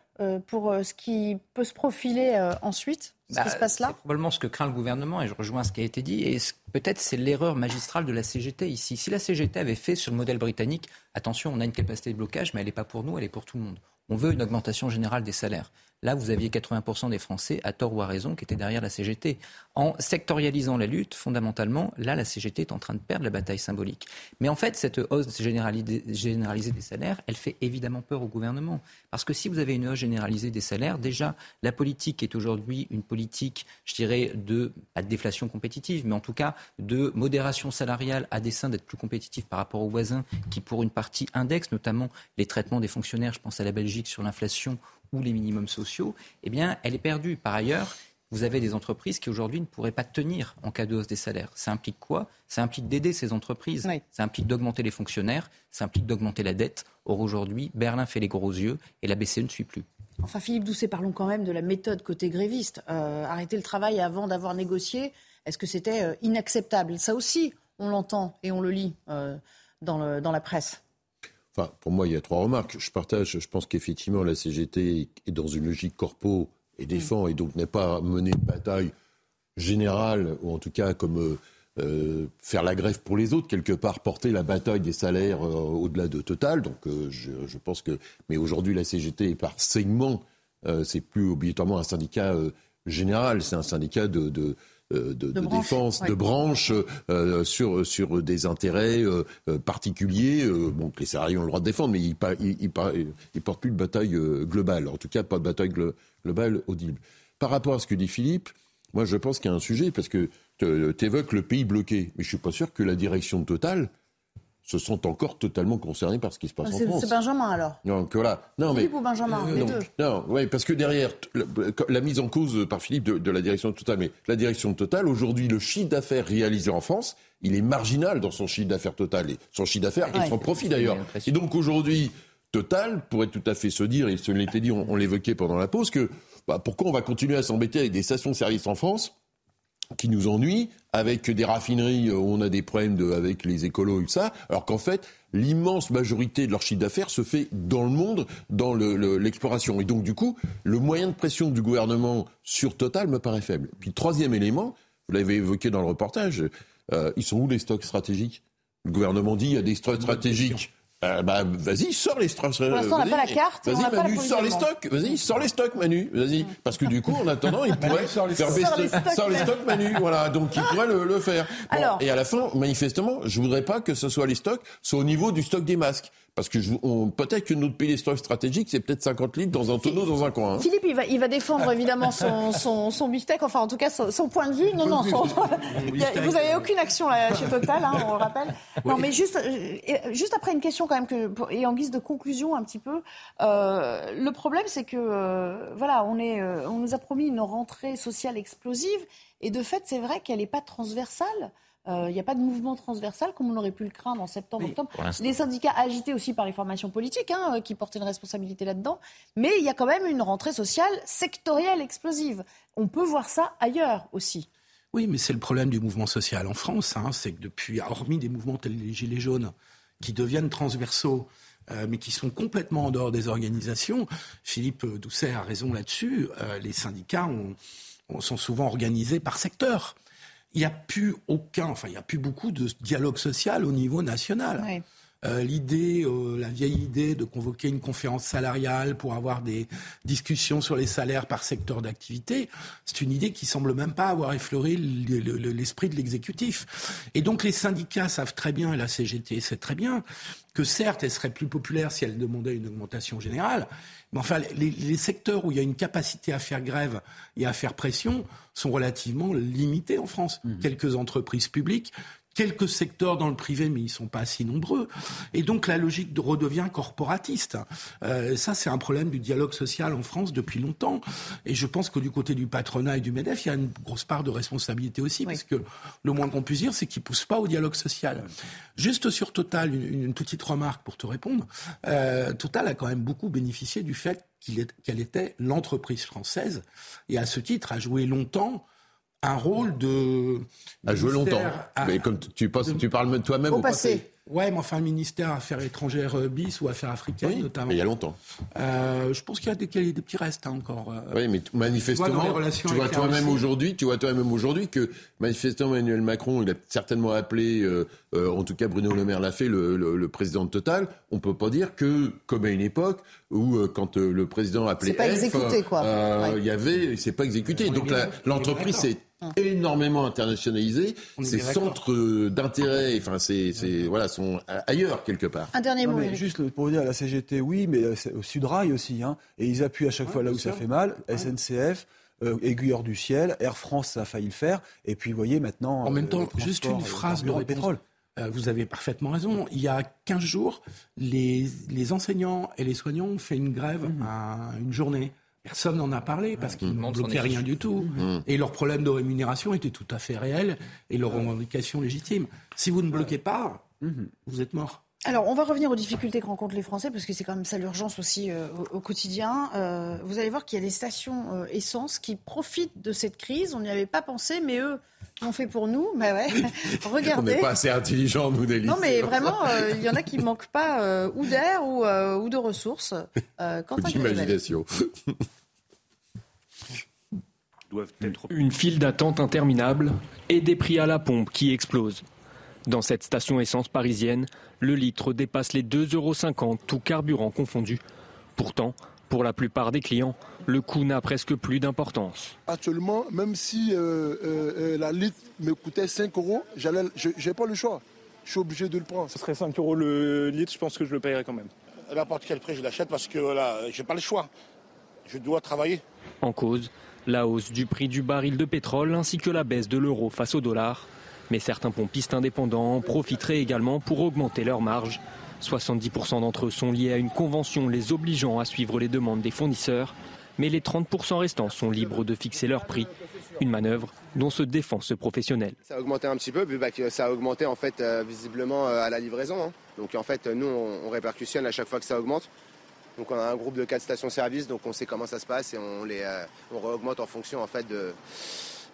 Pour euh, ce qui peut se profiler ensuite ce qui se bah, passe là C'est probablement ce que craint le gouvernement, et je rejoins ce qui a été dit. Et peut-être c'est l'erreur magistrale de la CGT ici. Si la CGT avait fait sur le modèle britannique, attention, on a une capacité de blocage, mais elle n'est pas pour nous, elle est pour tout le monde. On veut une augmentation générale des salaires. Là, vous aviez 80% des Français, à tort ou à raison, qui étaient derrière la CGT. En sectorialisant la lutte, fondamentalement, là, la CGT est en train de perdre la bataille symbolique. Mais en fait, cette hausse généralisée des salaires, elle fait évidemment peur au gouvernement. Parce que si vous avez une hausse généralisée des salaires, déjà, la politique est aujourd'hui une politique, je dirais, de, pas de déflation compétitive, mais en tout cas de modération salariale à dessein d'être plus compétitif par rapport aux voisins qui, pour une partie, indexent notamment les traitements des fonctionnaires. Je pense à la Belgique sur l'inflation ou les minimums sociaux, eh bien, elle est perdue. Par ailleurs, vous avez des entreprises qui aujourd'hui ne pourraient pas tenir en cas de hausse des salaires. Ça implique quoi? Ça implique d'aider ces entreprises. Ça implique d'augmenter les fonctionnaires. Ça implique d'augmenter la dette. Or aujourd'hui, Berlin fait les gros yeux et la BCE ne suit plus. Enfin, Philippe Doucet, parlons quand même de la méthode côté gréviste. Euh, arrêter le travail avant d'avoir négocié, est-ce que c'était euh, inacceptable? Ça aussi, on l'entend et on le lit euh, dans la presse. Enfin, pour moi, il y a trois remarques. Je partage, je pense qu'effectivement, la CGT est dans une logique corpo et défend, et donc n'est pas mené une bataille générale, ou en tout cas comme euh, euh, faire la grève pour les autres, quelque part porter la bataille des salaires euh, au-delà de Total. Donc je, je, pense que. Mais aujourd'hui, la CGT est par segment. c'est plus obligatoirement un syndicat général, c'est un syndicat de, de euh, de, défense, de branches euh, sur, sur des intérêts euh, particuliers. bon, les salariés ont le droit de défendre, mais ils ne portent plus de bataille globale. En tout cas, pas de bataille globale audible. Par rapport à ce que dit Philippe, moi je pense qu'il y a un sujet, parce que tu évoques le pays bloqué. Mais je ne suis pas sûr que la direction totale se sont encore totalement concernés par ce qui se passe en France. C'est Benjamin alors. Donc voilà. Non, Philippe ou Benjamin, les deux. Non, oui, parce que derrière la, mise en cause par Philippe de, la direction Total, mais la direction Total, aujourd'hui, le chiffre d'affaires réalisé en France, il est marginal dans son chiffre d'affaires total, et son chiffre d'affaires et son profit d'ailleurs. Et donc aujourd'hui, Total pourrait tout à fait se dire, et ce l'était dit, on, l'évoquait pendant la pause, que bah, pourquoi on va continuer à s'embêter avec des stations de service en France qui nous ennuie, avec des raffineries où on a des problèmes de, avec les écolos et tout ça, alors qu'en fait, l'immense majorité de leur chiffre d'affaires se fait dans le monde, dans l'exploration. et donc, du coup, le moyen de pression du gouvernement sur Total me paraît faible. Puis, troisième élément, vous l'avez évoqué dans le reportage, euh, ils sont où les stocks stratégiques? Le gouvernement dit il y a des stocks stratégiques. Euh, bah, vas-y, sors les stocks. Pour l'instant, on n'a pas la carte. Vas-y, Manu, sors les stocks. Vas-y, sors les stocks, Manu. Vas-y. Parce que du coup, en attendant, il pourrait faire baisser. Sors les stocks, Manu. Voilà. Donc, il pourrait le, faire. et à la fin, manifestement, je voudrais pas que ce soit les stocks, soit au niveau du stock des masques. Parce que peut-être que notre pays stocks stratégiques, c'est peut-être 50 litres dans un tonneau, dans un coin. Hein. Philippe, il va, il va défendre évidemment son, son, son beefsteak, enfin en tout cas son, point de vue. Non, non, vous n'avez aucune action là, chez Total, hein, on le rappelle. Non, mais juste, euh, juste après une question quand même, que, et en guise de conclusion un petit peu, euh, le problème c'est que, euh, voilà, on, est, on nous a promis une rentrée sociale explosive, et de fait, c'est vrai qu'elle n'est pas transversale. Il euh, n'y a pas de mouvement transversal comme on aurait pu le craindre en septembre, octobre. Les syndicats agités aussi par les formations politiques hein, euh, qui portaient une responsabilité là-dedans. Mais il y a quand même une rentrée sociale sectorielle explosive. On peut voir ça ailleurs aussi. Oui, mais c'est le problème du mouvement social en France. Hein, c'est que depuis, hormis des mouvements tels les Gilets jaunes, qui deviennent transversaux. Euh, mais qui sont complètement en dehors des organisations. Philippe Doucet a raison là-dessus. Euh, les syndicats sont souvent organisés par secteur. Il n'y a plus aucun, enfin, il n'y a plus beaucoup de dialogue social au niveau national. Euh, l'idée, euh, la vieille idée de convoquer une conférence salariale pour avoir des discussions sur les salaires par secteur d'activité, c'est une idée qui semble même pas avoir effleuré l'esprit de l'exécutif. Et donc les syndicats savent très bien, et la CGT sait très bien, que certes, elle serait plus populaire si elle demandait une augmentation générale, mais enfin, les, les, secteurs où il y a une capacité à faire grève et à faire pression sont relativement limités en France. Mmh. Quelques entreprises publiques, quelques secteurs dans le privé, mais ils sont pas si nombreux. Et donc la logique redevient corporatiste. Euh, ça, c'est un problème du dialogue social en France depuis longtemps. Et je pense que du côté du patronat et du MEDEF, il y a une grosse part de responsabilité aussi, parce que le moins qu'on puisse dire, c'est qu'ils poussent pas au dialogue social. Juste sur Total, une, petite remarque pour te répondre. Euh, Total a quand même beaucoup bénéficié du fait qu'elle était l'entreprise française, et à ce titre a joué longtemps un rôle de. À jouer longtemps. mais comme tu, penses, tu parles toi-même au, passé. Ouais, mais enfin, ministère Affaires étrangères euh, bis ou Affaires africaines notamment. il y a longtemps. Euh, je pense qu'il y a des, des petits restes hein, encore. Euh. oui, mais manifestement, tu vois toi-même aujourd'hui, tu vois toi-même aujourd'hui que manifestement Emmanuel Macron, il a certainement appelé, en tout cas Bruno Le Maire l'a fait, le, président de Total. On peut pas dire que, comme à une époque où quand le président appelait, c'est pas exécuté quoi. Il y avait, c'est pas exécuté. Donc l'entreprise c'est Hum. Énormément internationalisé. Ces centres d'intérêt, enfin, c'est, voilà, sont ailleurs quelque part. Un dernier mot. juste pour dire à la CGT, oui, mais au Sudrail aussi, hein, et ils appuient à chaque fois là où ça fait mal. SNCF. Euh, aiguilleur du ciel, Air France, ça a failli le faire, et puis vous voyez maintenant. En même euh, temps, juste une phrase de pétrole. Euh, vous avez parfaitement raison. Il y a 15 jours, les, les enseignants et les soignants ont fait une grève mmh. à une journée. Personne n'en a parlé parce qu'ils ne bloquaient rien du tout. Mmh. Et leur problème de rémunération était tout à fait réel et leurs revendications légitimes. Si vous ne bloquez pas, mmh. vous êtes mort. Alors, on va revenir aux difficultés que rencontrent les Français, parce que c'est quand même ça l'urgence aussi euh, au, quotidien. Euh, vous allez voir qu'il y a des stations euh, essence qui profitent de cette crise. On n'y avait pas pensé, mais eux l'ont fait pour nous. Mais ouais, regardez. on n'est pas assez intelligents, nous, Nelly. Non, mais vraiment, il y en a qui ne manquent pas ou d'air ou, ou, de ressources. ou d'imagination. Une file d'attente interminable et des prix à la pompe qui explosent. Dans cette station essence parisienne, le litre dépasse les 2,50 euros, tout carburant confondu. Pourtant, pour la plupart des clients, le coût n'a presque plus d'importance. Actuellement, même si euh, euh, euh, la litre me coûtait 5 euros, je n'ai pas le choix. Je suis obligé de le prendre. Ce serait 5 euros le litre, je pense que je le paierais quand même. À n'importe quel prix, je l'achète? Parce que voilà, je n'ai pas le choix. Je dois travailler. En cause, la hausse du prix du baril de pétrole ainsi que la baisse de l'euro face au dollar. Mais certains pompistes indépendants profiteraient également pour augmenter leurs marges. 70% d'entre eux sont liés à une convention les obligeant à suivre les demandes des fournisseurs, mais les 30% restants sont libres de fixer leur prix. Une manœuvre dont se défend ce professionnel. Ça a augmenté un petit peu, bah, ça a augmenté en fait euh, visiblement euh, à la livraison. Hein. Donc en fait, nous, on, répercussionne à chaque fois que ça augmente. Donc on a un groupe de 4 stations-service, donc on sait comment ça se passe et on les euh, on réaugmente en fonction en fait de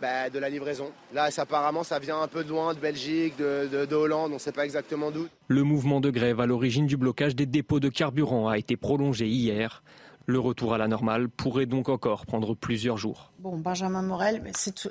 bah, de la livraison. Là, apparemment, ça vient un peu loin, de Belgique, de, de, Hollande, on ne sait pas exactement d'où. Le mouvement de grève à l'origine du blocage des dépôts de carburant a été prolongé hier. Le retour à la normale pourrait donc encore prendre plusieurs jours. Bon, Benjamin Morel,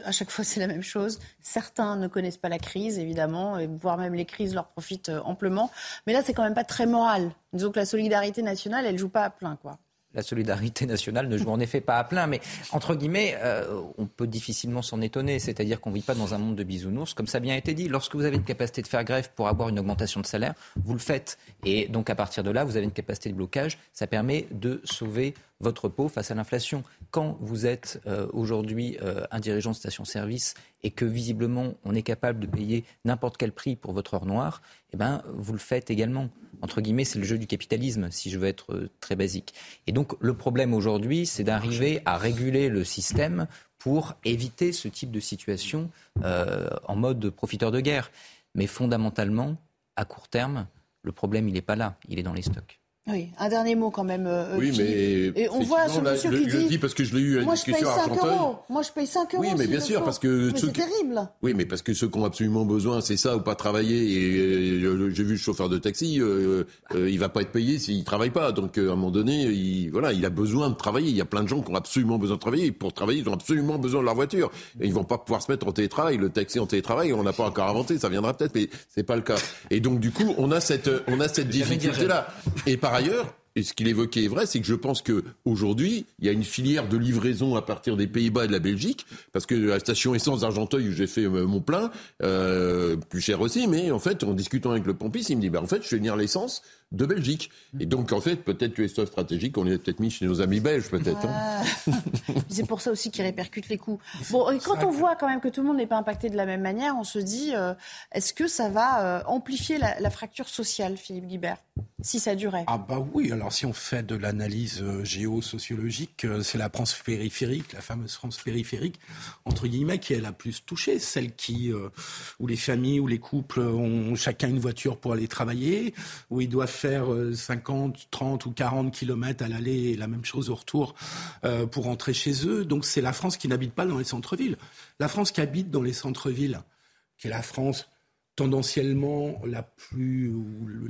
à chaque fois c'est la même chose. Certains ne connaissent pas la crise, évidemment, et voire même les crises leur profitent euh, amplement. Mais là, c'est quand même pas très moral. Disons que la solidarité nationale, elle joue pas à plein, quoi la solidarité nationale ne joue en effet pas à plein, mais entre guillemets, euh, on peut difficilement s'en étonner. C'est-à-dire qu'on ne vit pas dans un monde de bisounours, comme ça a bien été dit. Lorsque vous avez une capacité de faire grève pour avoir une augmentation de salaire, vous le faites. Et donc à partir de là, vous avez une capacité de blocage. Ça permet de sauver votre peau face à l'inflation. Quand vous êtes euh, aujourd'hui euh, un dirigeant de station-service et que visiblement on est capable de payer n'importe quel prix pour votre heure noire, eh ben, vous le faites également. Entre guillemets, c'est le jeu du capitalisme, si je veux être euh, très basique. Et donc le problème aujourd'hui, c'est d'arriver à réguler le système pour éviter ce type de situation en mode profiteur de guerre. Mais fondamentalement, à court terme, le problème, il n'est pas là, il est dans les stocks. Oui, un dernier mot quand même. euh, Oui, mais Et on voit ce effectivement, là, monsieur le- qui je le dit. dis parce que je l'ai eu à Moi, je paye discussion à 5 Argenteuil. euros. Moi, je paye 5 euros. Oui, mais bien sûr, faut. parce que c'est qui- terrible. Oui, mais parce que ceux qui ont absolument besoin, c'est ça, ou pas travailler. Et euh, j'ai vu le chauffeur de taxi, euh, euh, il va pas être payé s'il travaille pas. Donc euh, à un moment donné, il, voilà, il a besoin de travailler. Il y a plein de gens qui ont absolument besoin de travailler. Et pour travailler, ils ont absolument besoin de leur voiture. Et ils vont pas pouvoir se mettre en télétravail. Le taxi en télétravail, on n'a pas encore inventé. Ça viendra peut-être, mais c'est pas le cas. Et donc du coup, on a cette, on a cette. Et par ailleurs. Et ce qu'il évoquait est vrai, c'est que je pense que aujourd'hui, il y a une filière de livraison à partir des Pays-Bas et de la Belgique, parce que la station essence d'Argenteuil où j'ai fait euh, mon plein, euh, plus cher aussi, mais en fait, en discutant avec le pompiste, il me dit, bah en fait, je fais venir l'essence de Belgique. Et donc, en fait, peut-être que les stocks stratégiques, on les a peut-être mis chez nos amis belges, peut-être. hein. Ah. c'est pour ça aussi qu'ils répercutent les coûts. Bon, et quand on voit quand même que tout le monde n'est pas impacté de la même manière, on se dit, euh, est-ce que ça va euh, amplifier la, la fracture sociale, Philippe Guibert, si ça durait Ah bah oui, alors si on fait de l'analyse euh, géosociologique, euh, c'est la France périphérique, la fameuse France périphérique, entre guillemets, qui est la plus touchée, celle qui, euh, où les familles, où les couples ont chacun une voiture pour aller travailler, où ils doivent faire euh, 50, 30 ou 40 kilomètres à l'aller et la même chose au retour pour rentrer chez eux. Donc c'est la France qui n'habite pas dans les centres-villes. La France qui habite dans les centres-villes, qui est la France tendanciellement la plus,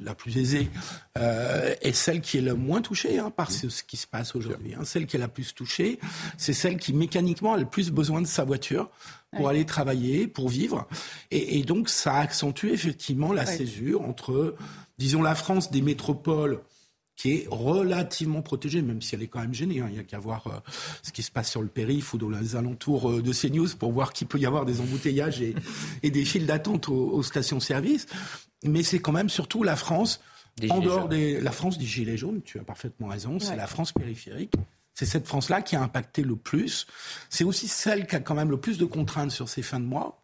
la plus aisée, euh, est celle qui est le moins touchée hein, par ce, ce qui se passe aujourd'hui. hein. Celle qui est la plus touchée, c'est celle qui mécaniquement a le plus besoin de sa voiture pour aller travailler, pour vivre. Et, et donc ça accentue effectivement la Ouais. césure entre, disons, la France des métropoles qui est relativement protégée, même si elle est quand même gênée. hein. Il n'y a qu'à voir euh, ce qui se passe sur le périph' ou dans les alentours euh, de CNews pour voir qu'il peut y avoir des embouteillages et, et des files d'attente aux, aux stations-service. Mais c'est quand même surtout la France, Des en dehors jaunes. des... La France des Gilets jaunes, tu as parfaitement raison, c'est la France périphérique. C'est cette France-là qui a impacté le plus. C'est aussi celle qui a quand même le plus de contraintes sur ces fins de mois.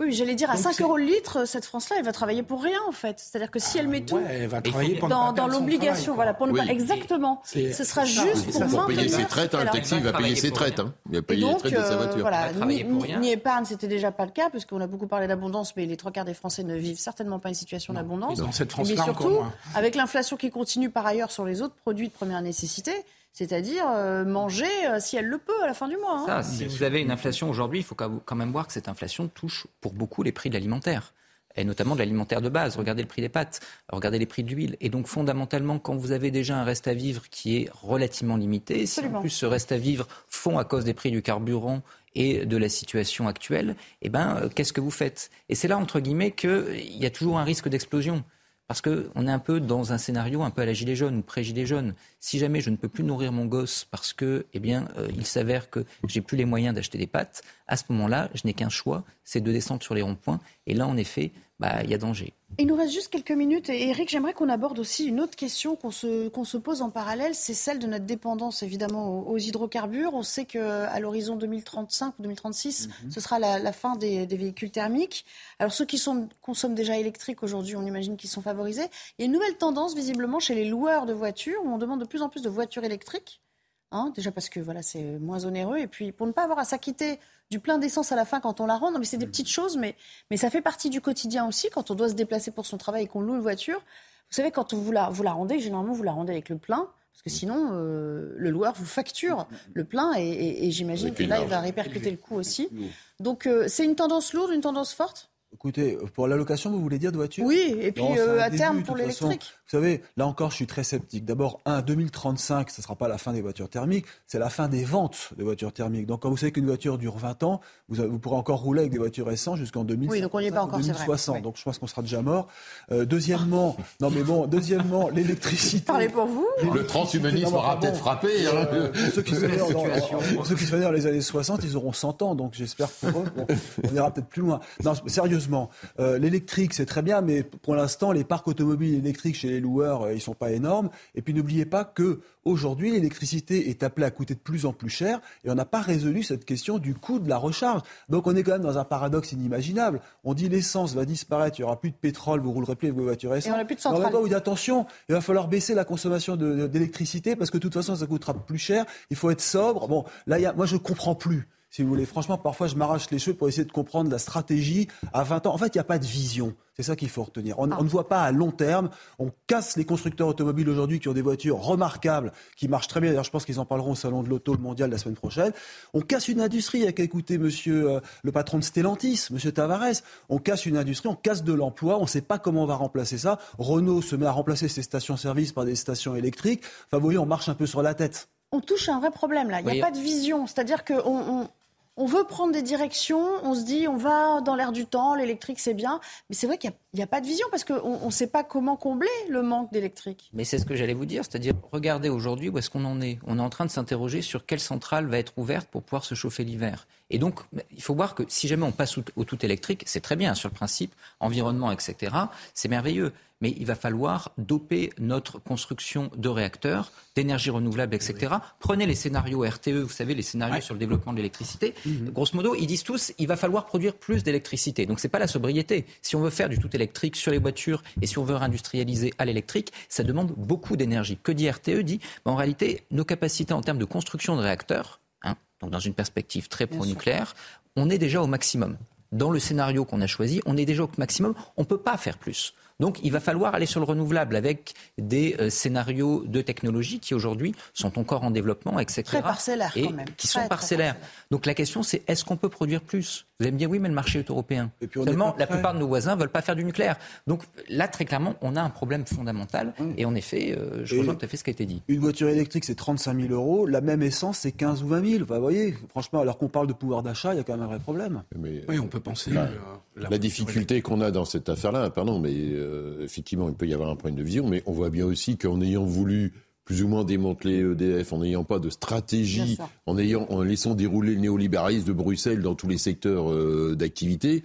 Oui, j'allais dire, à Donc 5 c'est- euros le litre, cette France-là, elle va travailler pour rien, en fait. C'est-à-dire que si elle met tout Ouais, elle va travailler pour dans, l'obligation, voilà, pour ne Oui. pas... Exactement. Ce sera juste pour ça, Pour payer ses traites, hein, le taxi, il va payer ses traites. Hein. Il va payer les traites de sa euh, voiture. voilà, ni, ni- épargne, c'était déjà pas le cas, parce qu'on a beaucoup parlé d'abondance, mais les trois quarts des Français ne vivent certainement pas une situation d'abondance. Dans cette Mais France-là, surtout, avec l'inflation qui continue par ailleurs sur les autres produits de première nécessité, c'est-à-dire euh, manger euh, si elle le peut à la fin du mois. hein. Ça, si vous avez une inflation aujourd'hui, il faut quand même voir que cette inflation touche pour beaucoup les prix de l'alimentaire. Et notamment de l'alimentaire de base. Regardez le prix des pâtes, regardez les prix de l'huile. Et donc, fondamentalement, quand vous avez déjà un reste à vivre qui est relativement limité, si en plus ce reste à vivre fond à cause des prix du carburant et de la situation actuelle, eh ben, euh, qu'est-ce que vous faites? Et c'est là, entre guillemets, qu'il y a toujours un risque d'explosion. Parce qu'on est un peu dans un scénario un peu à la gilet jaune ou pré-gilet jaune. Si jamais je ne peux plus nourrir mon gosse parce que, eh bien, euh, il s'avère que j'ai plus les moyens d'acheter des pâtes, à ce moment-là, je n'ai qu'un choix, c'est de descendre sur les ronds-points. Et là, en effet, bah, il y a danger. Il nous reste juste quelques minutes. Et Eric, j'aimerais qu'on aborde aussi une autre question qu'on se, qu'on se pose en parallèle. C'est celle de notre dépendance, évidemment, aux, aux hydrocarbures. On sait qu'à l'horizon 2035 ou 2036, ce sera la, la fin des, des véhicules thermiques. Alors, ceux qui sont, consomment déjà électriques aujourd'hui, on imagine qu'ils sont favorisés. Il y a une nouvelle tendance, visiblement, chez les loueurs de voitures, où on demande de plus en plus de voitures électriques. Hein, déjà parce que voilà, c'est moins onéreux. Et puis, pour ne pas avoir à s'acquitter du plein d'essence à la fin quand on la rend. Non, mais c'est des petites choses, mais, mais ça fait partie du quotidien aussi quand on doit se déplacer pour son travail et qu'on loue une voiture. Vous savez, quand vous la, vous la rendez, généralement, vous la rendez avec le plein. Parce que sinon, euh, le loueur vous facture le plein et, et- et j'imagine que là, il va répercuter le coût aussi. Donc, euh, c'est une tendance lourde, une tendance forte? Écoutez, pour l'allocation, vous voulez dire de voiture Oui, et puis Non, euh, à début, terme pour l'électrique. Vous savez, là encore, je suis très sceptique. D'abord, un, 2035, ce ne sera pas la fin des voitures thermiques, c'est la fin des ventes de voitures thermiques. Donc, quand vous savez qu'une voiture dure 20 ans, vous, vous pourrez encore rouler avec des voitures essence jusqu'en 2060. Oui, donc on n'y est pas encore, c'est vrai. 2060. Oui. Donc, je pense qu'on sera déjà mort. Euh, deuxièmement, non mais bon, deuxièmement, l'électricité. Parlez pour vous. Le transhumanisme aura peut-être bon, frappé. hein. euh, pour ceux qui sont nés dans- les années 60, ils auront 100 ans, donc j'espère pour eux, bon, on ira peut-être plus loin. Non, sérieusement, euh, l'électrique, c'est très bien, mais pour l'instant, les parcs automobiles électriques chez les loueurs, euh, ils sont pas énormes. Et puis n'oubliez pas que aujourd'hui, l'électricité est appelée à coûter de plus en plus cher, et on n'a pas résolu cette question du coût de la recharge. Donc on est quand même dans un paradoxe inimaginable. On dit l'essence va disparaître, il y aura plus de pétrole, vous roulerez plus avec vos voitures essence. Et on n'a plus de centrale. temps, on dit attention, il va falloir baisser la consommation d'électricité parce que de toute façon, ça coûtera plus cher. Il faut être sobre. Bon, là, il y a, moi, je comprends plus. Si vous voulez. Franchement, parfois, je m'arrache les cheveux pour essayer de comprendre la stratégie à 20 ans. En fait, il n'y a pas de vision. C'est ça qu'il faut retenir. On, on, ne voit pas à long terme. On casse les constructeurs automobiles aujourd'hui qui ont des voitures remarquables, qui marchent très bien. D'ailleurs, je pense qu'ils en parleront au salon de l'auto mondial la semaine prochaine. On casse une industrie. Il y a qu'à écouter monsieur, euh, le patron de Stellantis, monsieur Tavares. On casse une industrie, on casse de l'emploi. On ne sait pas comment on va remplacer ça. Renault se met à remplacer ses stations-service par des stations électriques. Enfin, vous voyez, on marche un peu sur la tête on touche à un vrai problème là. Il n'y a pas de vision. C'est-à-dire qu'on on, on, veut prendre des directions, on se dit on va dans l'air du temps, l'électrique c'est bien. Mais c'est vrai qu'il n'y a, pas de vision parce qu'on ne sait pas comment combler le manque d'électrique. Mais c'est ce que j'allais vous dire. C'est-à-dire, regardez aujourd'hui où est-ce qu'on en est. On est en train de s'interroger sur quelle centrale va être ouverte pour pouvoir se chauffer l'hiver. Et donc, il faut voir que si jamais on passe au tout électrique, c'est très bien sur le principe, environnement, etc. C'est merveilleux mais il va falloir doper notre construction de réacteurs, d'énergie renouvelable, etc. Prenez les scénarios RTE, vous savez, les scénarios sur le développement de l'électricité. Mhm. Grosso modo, ils disent tous, il va falloir produire plus d'électricité. Donc, c'est pas la sobriété. Si on veut faire du tout électrique sur les voitures et si on veut réindustrialiser à l'électrique, ça demande beaucoup d'énergie. Que dit RTE Dit, en réalité, nos capacités en termes de construction de réacteurs, donc dans une perspective très pro-nucléaire, on est déjà au maximum. Dans le scénario qu'on a choisi, on est déjà au maximum. On ne peut pas faire plus. Donc il va falloir aller sur le renouvelable avec des euh, scénarios de technologie qui aujourd'hui sont encore en développement, etc. Très parcellaires et quand même. Qui sont parcellaires. Donc la question c'est est-ce qu'on peut produire plus? Vous allez me dire oui, mais le marché est européen. Et puis Seulement, la plupart de nos voisins ne veulent pas faire du nucléaire. Donc là, très clairement, on a un problème fondamental. Et en effet, euh, je rejoins tout à fait ce qui a été dit. Une voiture électrique, c'est 35 000 euros. La même essence, c'est 15 ou 20 000. vous voyez, franchement, alors qu'on parle de pouvoir d'achat, il y a quand même un vrai problème. oui, on peut penser. La, la difficulté qu'on a dans cette affaire-là, pardon, mais euh, effectivement, il peut y avoir un point de vision, mais on voit bien aussi qu'en ayant voulu plus ou moins démanteler EDF, en n'ayant pas de stratégie, en, ayant, en laissant dérouler le néolibéralisme de Bruxelles dans tous les secteurs euh, d'activité,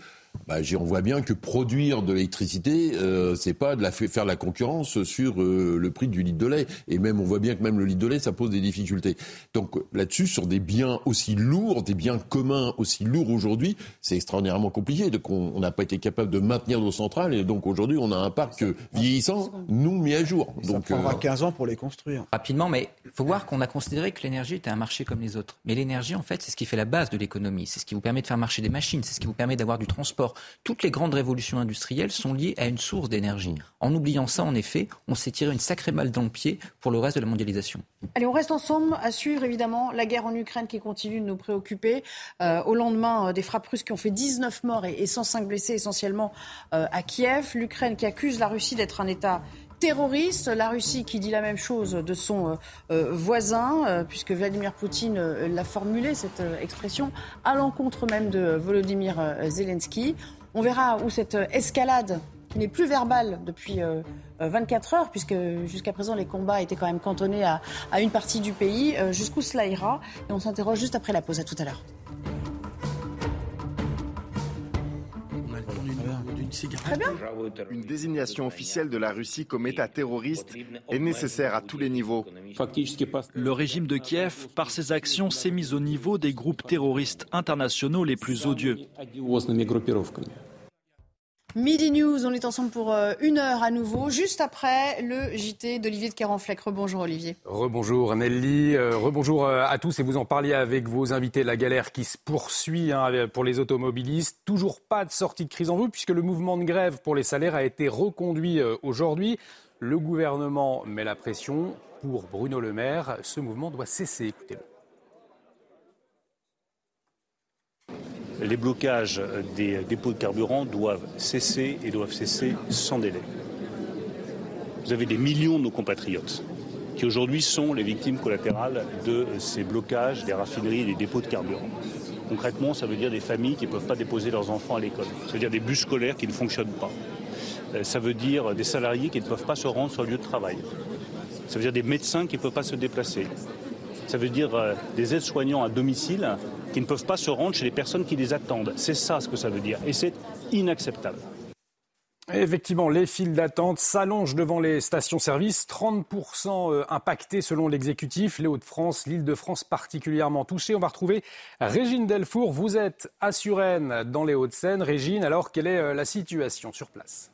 bah, on voit bien que produire de l'électricité, euh, c'est pas de la faire la concurrence sur euh, le prix du litre de lait. Et même, on voit bien que même le litre de lait, ça pose des difficultés. Donc là-dessus, sur des biens aussi lourds, des biens communs aussi lourds aujourd'hui, c'est extraordinairement compliqué. Donc on n'a pas été capable de maintenir nos centrales, et donc aujourd'hui, on a un parc vieillissant, nous mis à jour. Ça donc, prendra 15 ans pour les construire. Rapidement, mais il faut voir qu'on a considéré que l'énergie était un marché comme les autres. Mais l'énergie, en fait, c'est ce qui fait la base de l'économie. C'est ce qui vous permet de faire marcher des machines. C'est ce qui vous permet d'avoir du transport toutes les grandes révolutions industrielles sont liées à une source d'énergie. En oubliant ça, en effet, on s'est tiré une sacrée balle dans le pied pour le reste de la mondialisation. Allez, on reste ensemble à suivre évidemment la guerre en Ukraine qui continue de nous préoccuper. Euh, au lendemain euh, des frappes russes qui ont fait 19 morts et, 105 blessés essentiellement euh, à Kiev, l'Ukraine qui accuse la Russie d'être un État terroriste. La Russie qui dit la même chose de son voisin, puisque Vladimir Poutine l'a formulé, cette expression, à l'encontre même de Volodymyr Zelensky. On verra où cette escalade, qui n'est plus verbale depuis 24 heures, puisque jusqu'à présent les combats étaient quand même cantonnés à, une partie du pays, jusqu'où cela ira. Et on s'interroge juste après la pause. À tout à l'heure. Une désignation officielle de la Russie comme État terroriste est nécessaire à tous les niveaux. Le régime de Kiev, par ses actions, s'est mis au niveau des groupes terroristes internationaux les plus odieux. Midi News, on est ensemble pour euh, une heure à nouveau, juste après le JT d'Olivier de Carenfleck. Rebonjour Olivier. Rebonjour Nelly, euh, rebonjour euh, à tous et vous en parliez avec vos invités. La galère qui se poursuit hein, pour les automobilistes. Toujours pas de sortie de crise en vue puisque le mouvement de grève pour les salaires a été reconduit aujourd'hui. Le gouvernement met la pression pour Bruno Le Maire. Ce mouvement doit cesser. Écoutez-le. Les blocages des dépôts de carburant doivent cesser et doivent cesser sans délai. Vous avez des millions de nos compatriotes qui aujourd'hui sont les victimes collatérales de ces blocages des raffineries et des dépôts de carburant. Concrètement, ça veut dire des familles qui ne peuvent pas déposer leurs enfants à l'école. Ça veut dire des bus scolaires qui ne fonctionnent pas. Euh, ça veut dire des salariés qui ne peuvent pas se rendre sur le lieu de travail. Ça veut dire des médecins qui ne peuvent pas se déplacer. Ça veut dire euh, des aides-soignants à domicile qui ne peuvent pas se rendre chez les personnes qui les attendent. C'est ça ce que ça veut dire. Et c'est inacceptable. Effectivement, les files d'attente s'allongent devant les stations-service, 30% euh, impactés selon l'exécutif. Les Hauts-de-France, l'île de France particulièrement touchée. On va retrouver Régine Delfour. Vous êtes à Suresnes dans les Hauts-de-Seine. Régine, alors quelle est euh, la situation sur place?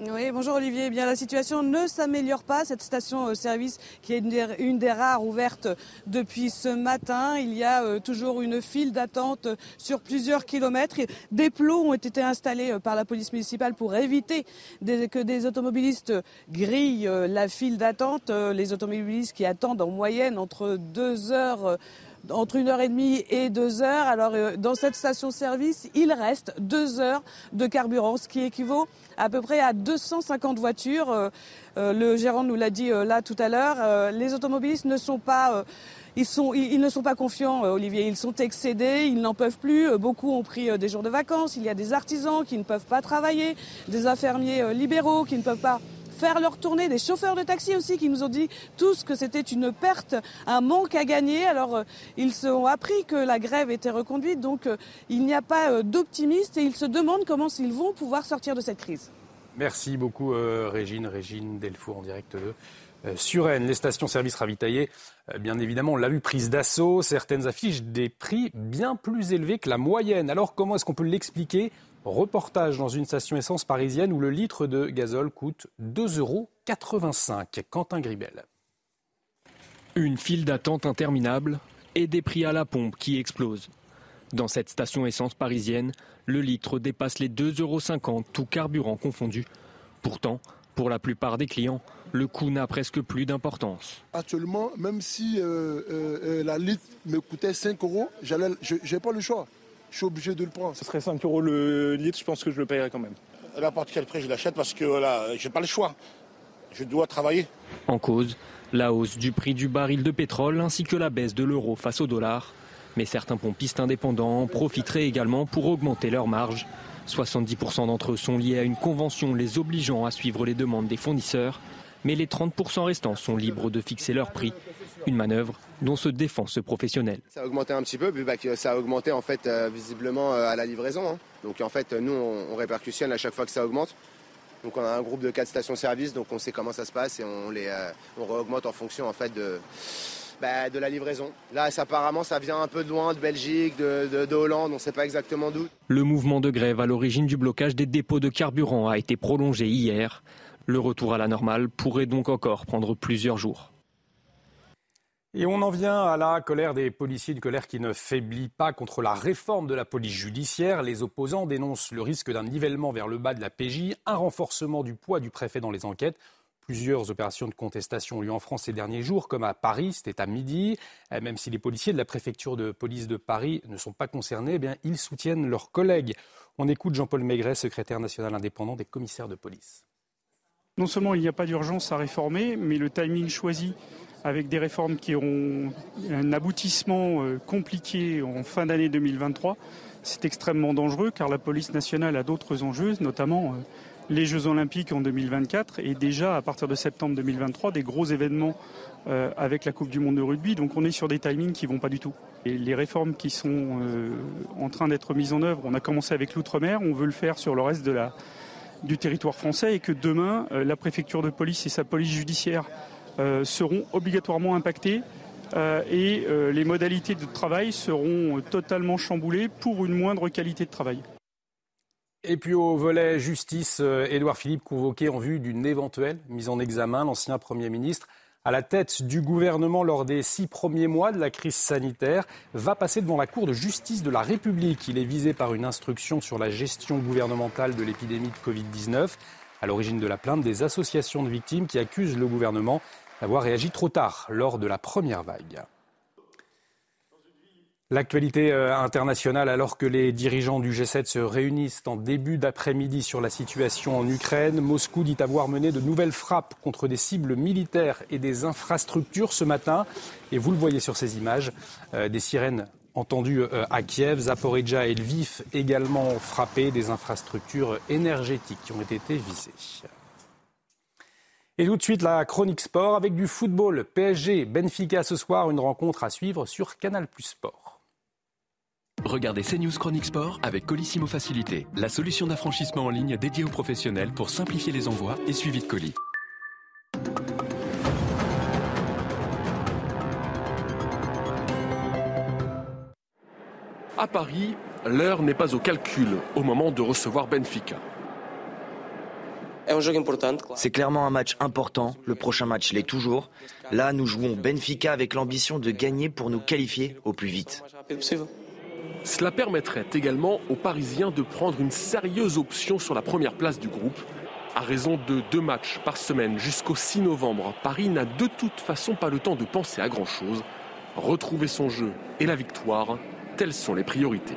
Oui, bonjour Olivier. Eh bien, la situation ne s'améliore pas. Cette station-service, euh, qui est une des, rares ouvertes depuis ce matin, il y a euh, toujours une file d'attente sur plusieurs kilomètres. Des plots ont été installés euh, par la police municipale pour éviter que des automobilistes grillent la file d'attente. Les automobilistes qui attendent en moyenne entre deux heures entre une heure et demie et deux heures. Alors euh, dans cette station-service, il reste deux heures de carburant, ce qui équivaut à peu près à 250 voitures. Euh, euh, le gérant nous l'a dit là tout à l'heure. les automobilistes ne sont pas ils, sont, ils, ne sont pas confiants, Olivier. Ils sont excédés, ils n'en peuvent plus. Beaucoup ont pris des jours de vacances. Il y a des artisans qui ne peuvent pas travailler, des infirmiers libéraux qui ne peuvent pas faire leur tournée, des chauffeurs de taxi aussi qui nous ont dit tous que c'était une perte, un manque à gagner. Alors euh, ils se ont appris que la grève était reconduite, donc euh, il n'y a pas euh, d'optimistes et ils se demandent comment ils vont pouvoir sortir de cette crise. Merci beaucoup Régine, Régine Delfour en direct de Suresnes. Les stations-service ravitaillées, bien évidemment, on l'a vu, prise d'assaut. Certaines affichent des prix bien plus élevés que la moyenne. Alors comment est-ce qu'on peut l'expliquer Reportage dans une station essence parisienne où le litre de gazole coûte 2,85 euros. Quentin Gribel. Une file d'attente interminable et des prix à la pompe qui explosent. Dans cette station essence parisienne, le litre dépasse les 2,50 euros, tout carburant confondu. Pourtant, pour la plupart des clients, le coût n'a presque plus d'importance. Actuellement, même si euh, euh, euh, la litre me coûtait 5 euros, je n'ai pas le choix je suis obligé de le prendre. Ce serait 5 euros le litre, je pense que je le payerais quand même. À n'importe quel prix, je l'achète parce que voilà, j'ai pas le choix. Je dois travailler. En cause, la hausse du prix du baril de pétrole ainsi que la baisse de l'euro face au dollar. Mais certains pompistes indépendants profiteraient également pour augmenter leurs marges. 70% d'entre eux sont liés à une convention les obligeant à suivre les demandes des fournisseurs, mais les 30% restants sont libres de fixer leur prix. Une manœuvre dont se défend ce professionnel. Ça a augmenté un petit peu, vu bah, que ça a augmenté en fait euh, visiblement euh, à la livraison. Hein. Donc en fait, nous, on, répercussionne à chaque fois que ça augmente. Donc on a un groupe de quatre stations-service, donc on sait comment ça se passe et on les euh, on réaugmente en fonction en fait de, bah, de la livraison. Là, apparemment, ça vient un peu de loin, de Belgique, de, de, de Hollande, on ne sait pas exactement d'où. Le mouvement de grève à l'origine du blocage des dépôts de carburant a été prolongé hier. Le retour à la normale pourrait donc encore prendre plusieurs jours. Et on en vient à la colère des policiers, une colère qui ne faiblit pas contre la réforme de la police judiciaire. Les opposants dénoncent le risque d'un nivellement vers le bas de la PJ, un renforcement du poids du préfet dans les enquêtes. Plusieurs opérations de contestation ont lieu en France ces derniers jours, comme à Paris, c'était à midi. Eh, même si les policiers de la préfecture de police de Paris ne sont pas concernés, eh ils soutiennent leurs collègues. On écoute Jean-Paul Maigret, secrétaire national indépendant des commissaires de police. Non seulement il n'y a pas d'urgence à réformer, mais le timing choisi avec des réformes qui auront un aboutissement euh, compliqué en fin d'année 2023. C'est extrêmement dangereux car la police nationale a d'autres enjeux, notamment euh, les Jeux olympiques en 2024 et déjà à partir de septembre 2023 des gros événements euh, avec la Coupe du Monde de rugby. Donc on est sur des timings qui vont pas du tout. Et les réformes qui sont en train d'être mises en œuvre, on a commencé avec l'outre-mer, on veut le faire sur le reste de la, du territoire français et que demain la préfecture de police et sa police judiciaire seront obligatoirement impactés euh, et euh, les modalités de travail seront totalement chamboulées pour une moindre qualité de travail. Et puis au volet justice, Édouard Philippe convoqué en vue d'une éventuelle mise en examen, l'ancien Premier ministre à la tête du gouvernement lors des six premiers mois de la crise sanitaire, va passer devant la Cour de justice de la République. Il est visé par une instruction sur la gestion gouvernementale de l'épidémie de Covid-19. À l'origine de la plainte, des associations de victimes qui accusent le gouvernement d'avoir réagi trop tard lors de la première vague. L'actualité euh, internationale, alors que les dirigeants du G7 se réunissent en début d'après-midi sur la situation en Ukraine, Moscou dit avoir mené de nouvelles frappes contre des cibles militaires et des infrastructures ce matin. Et vous le voyez sur ces images, euh, des sirènes entendues euh, à Kiev, Zaporizhia et Lviv également ont frappé des infrastructures énergétiques qui ont été visées. Et tout de suite, la chronique sport avec du football. PSG, Benfica ce soir, une rencontre à suivre sur Canal Plus Sport. Regardez CNews Chronique Sport avec Colissimo Facilité, la solution d'affranchissement en ligne dédiée aux professionnels pour simplifier les envois et suivi de colis. À Paris, l'heure n'est pas au calcul au moment de recevoir Benfica. C'est clairement un match important. Le prochain match l'est toujours. Là, nous jouons Benfica avec l'ambition de gagner pour nous qualifier au plus vite. Cela permettrait également aux Parisiens de prendre une sérieuse option sur la première place du groupe. À raison de deux matchs par semaine jusqu'au 6 novembre, Paris n'a de toute façon pas le temps de penser à grand-chose. Retrouver son jeu et la victoire, telles sont les priorités.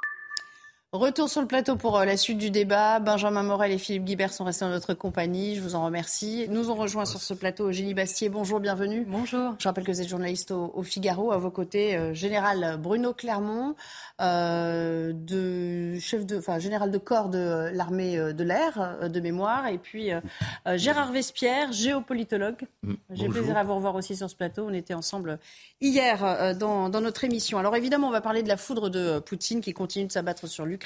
Retour sur le plateau pour euh, la suite du débat. Benjamin Morel et Philippe Guibert sont restés dans notre compagnie. Je vous en remercie. Nous ont rejoint sur ce plateau Eugénie Bastier. Bonjour, bienvenue. Bonjour. Je rappelle que vous êtes journaliste au, Figaro. À vos côtés, euh, général Bruno Clermont, euh, de chef de, enfin, général de corps de l'armée de l'air de mémoire, et puis Gérard Vespierre, géopolitologue. Mm, J'ai plaisir à vous revoir aussi sur ce plateau. On était ensemble hier dans, dans notre émission. Alors évidemment, on va parler de la foudre de Poutine qui continue de s'abattre sur l'Ukraine.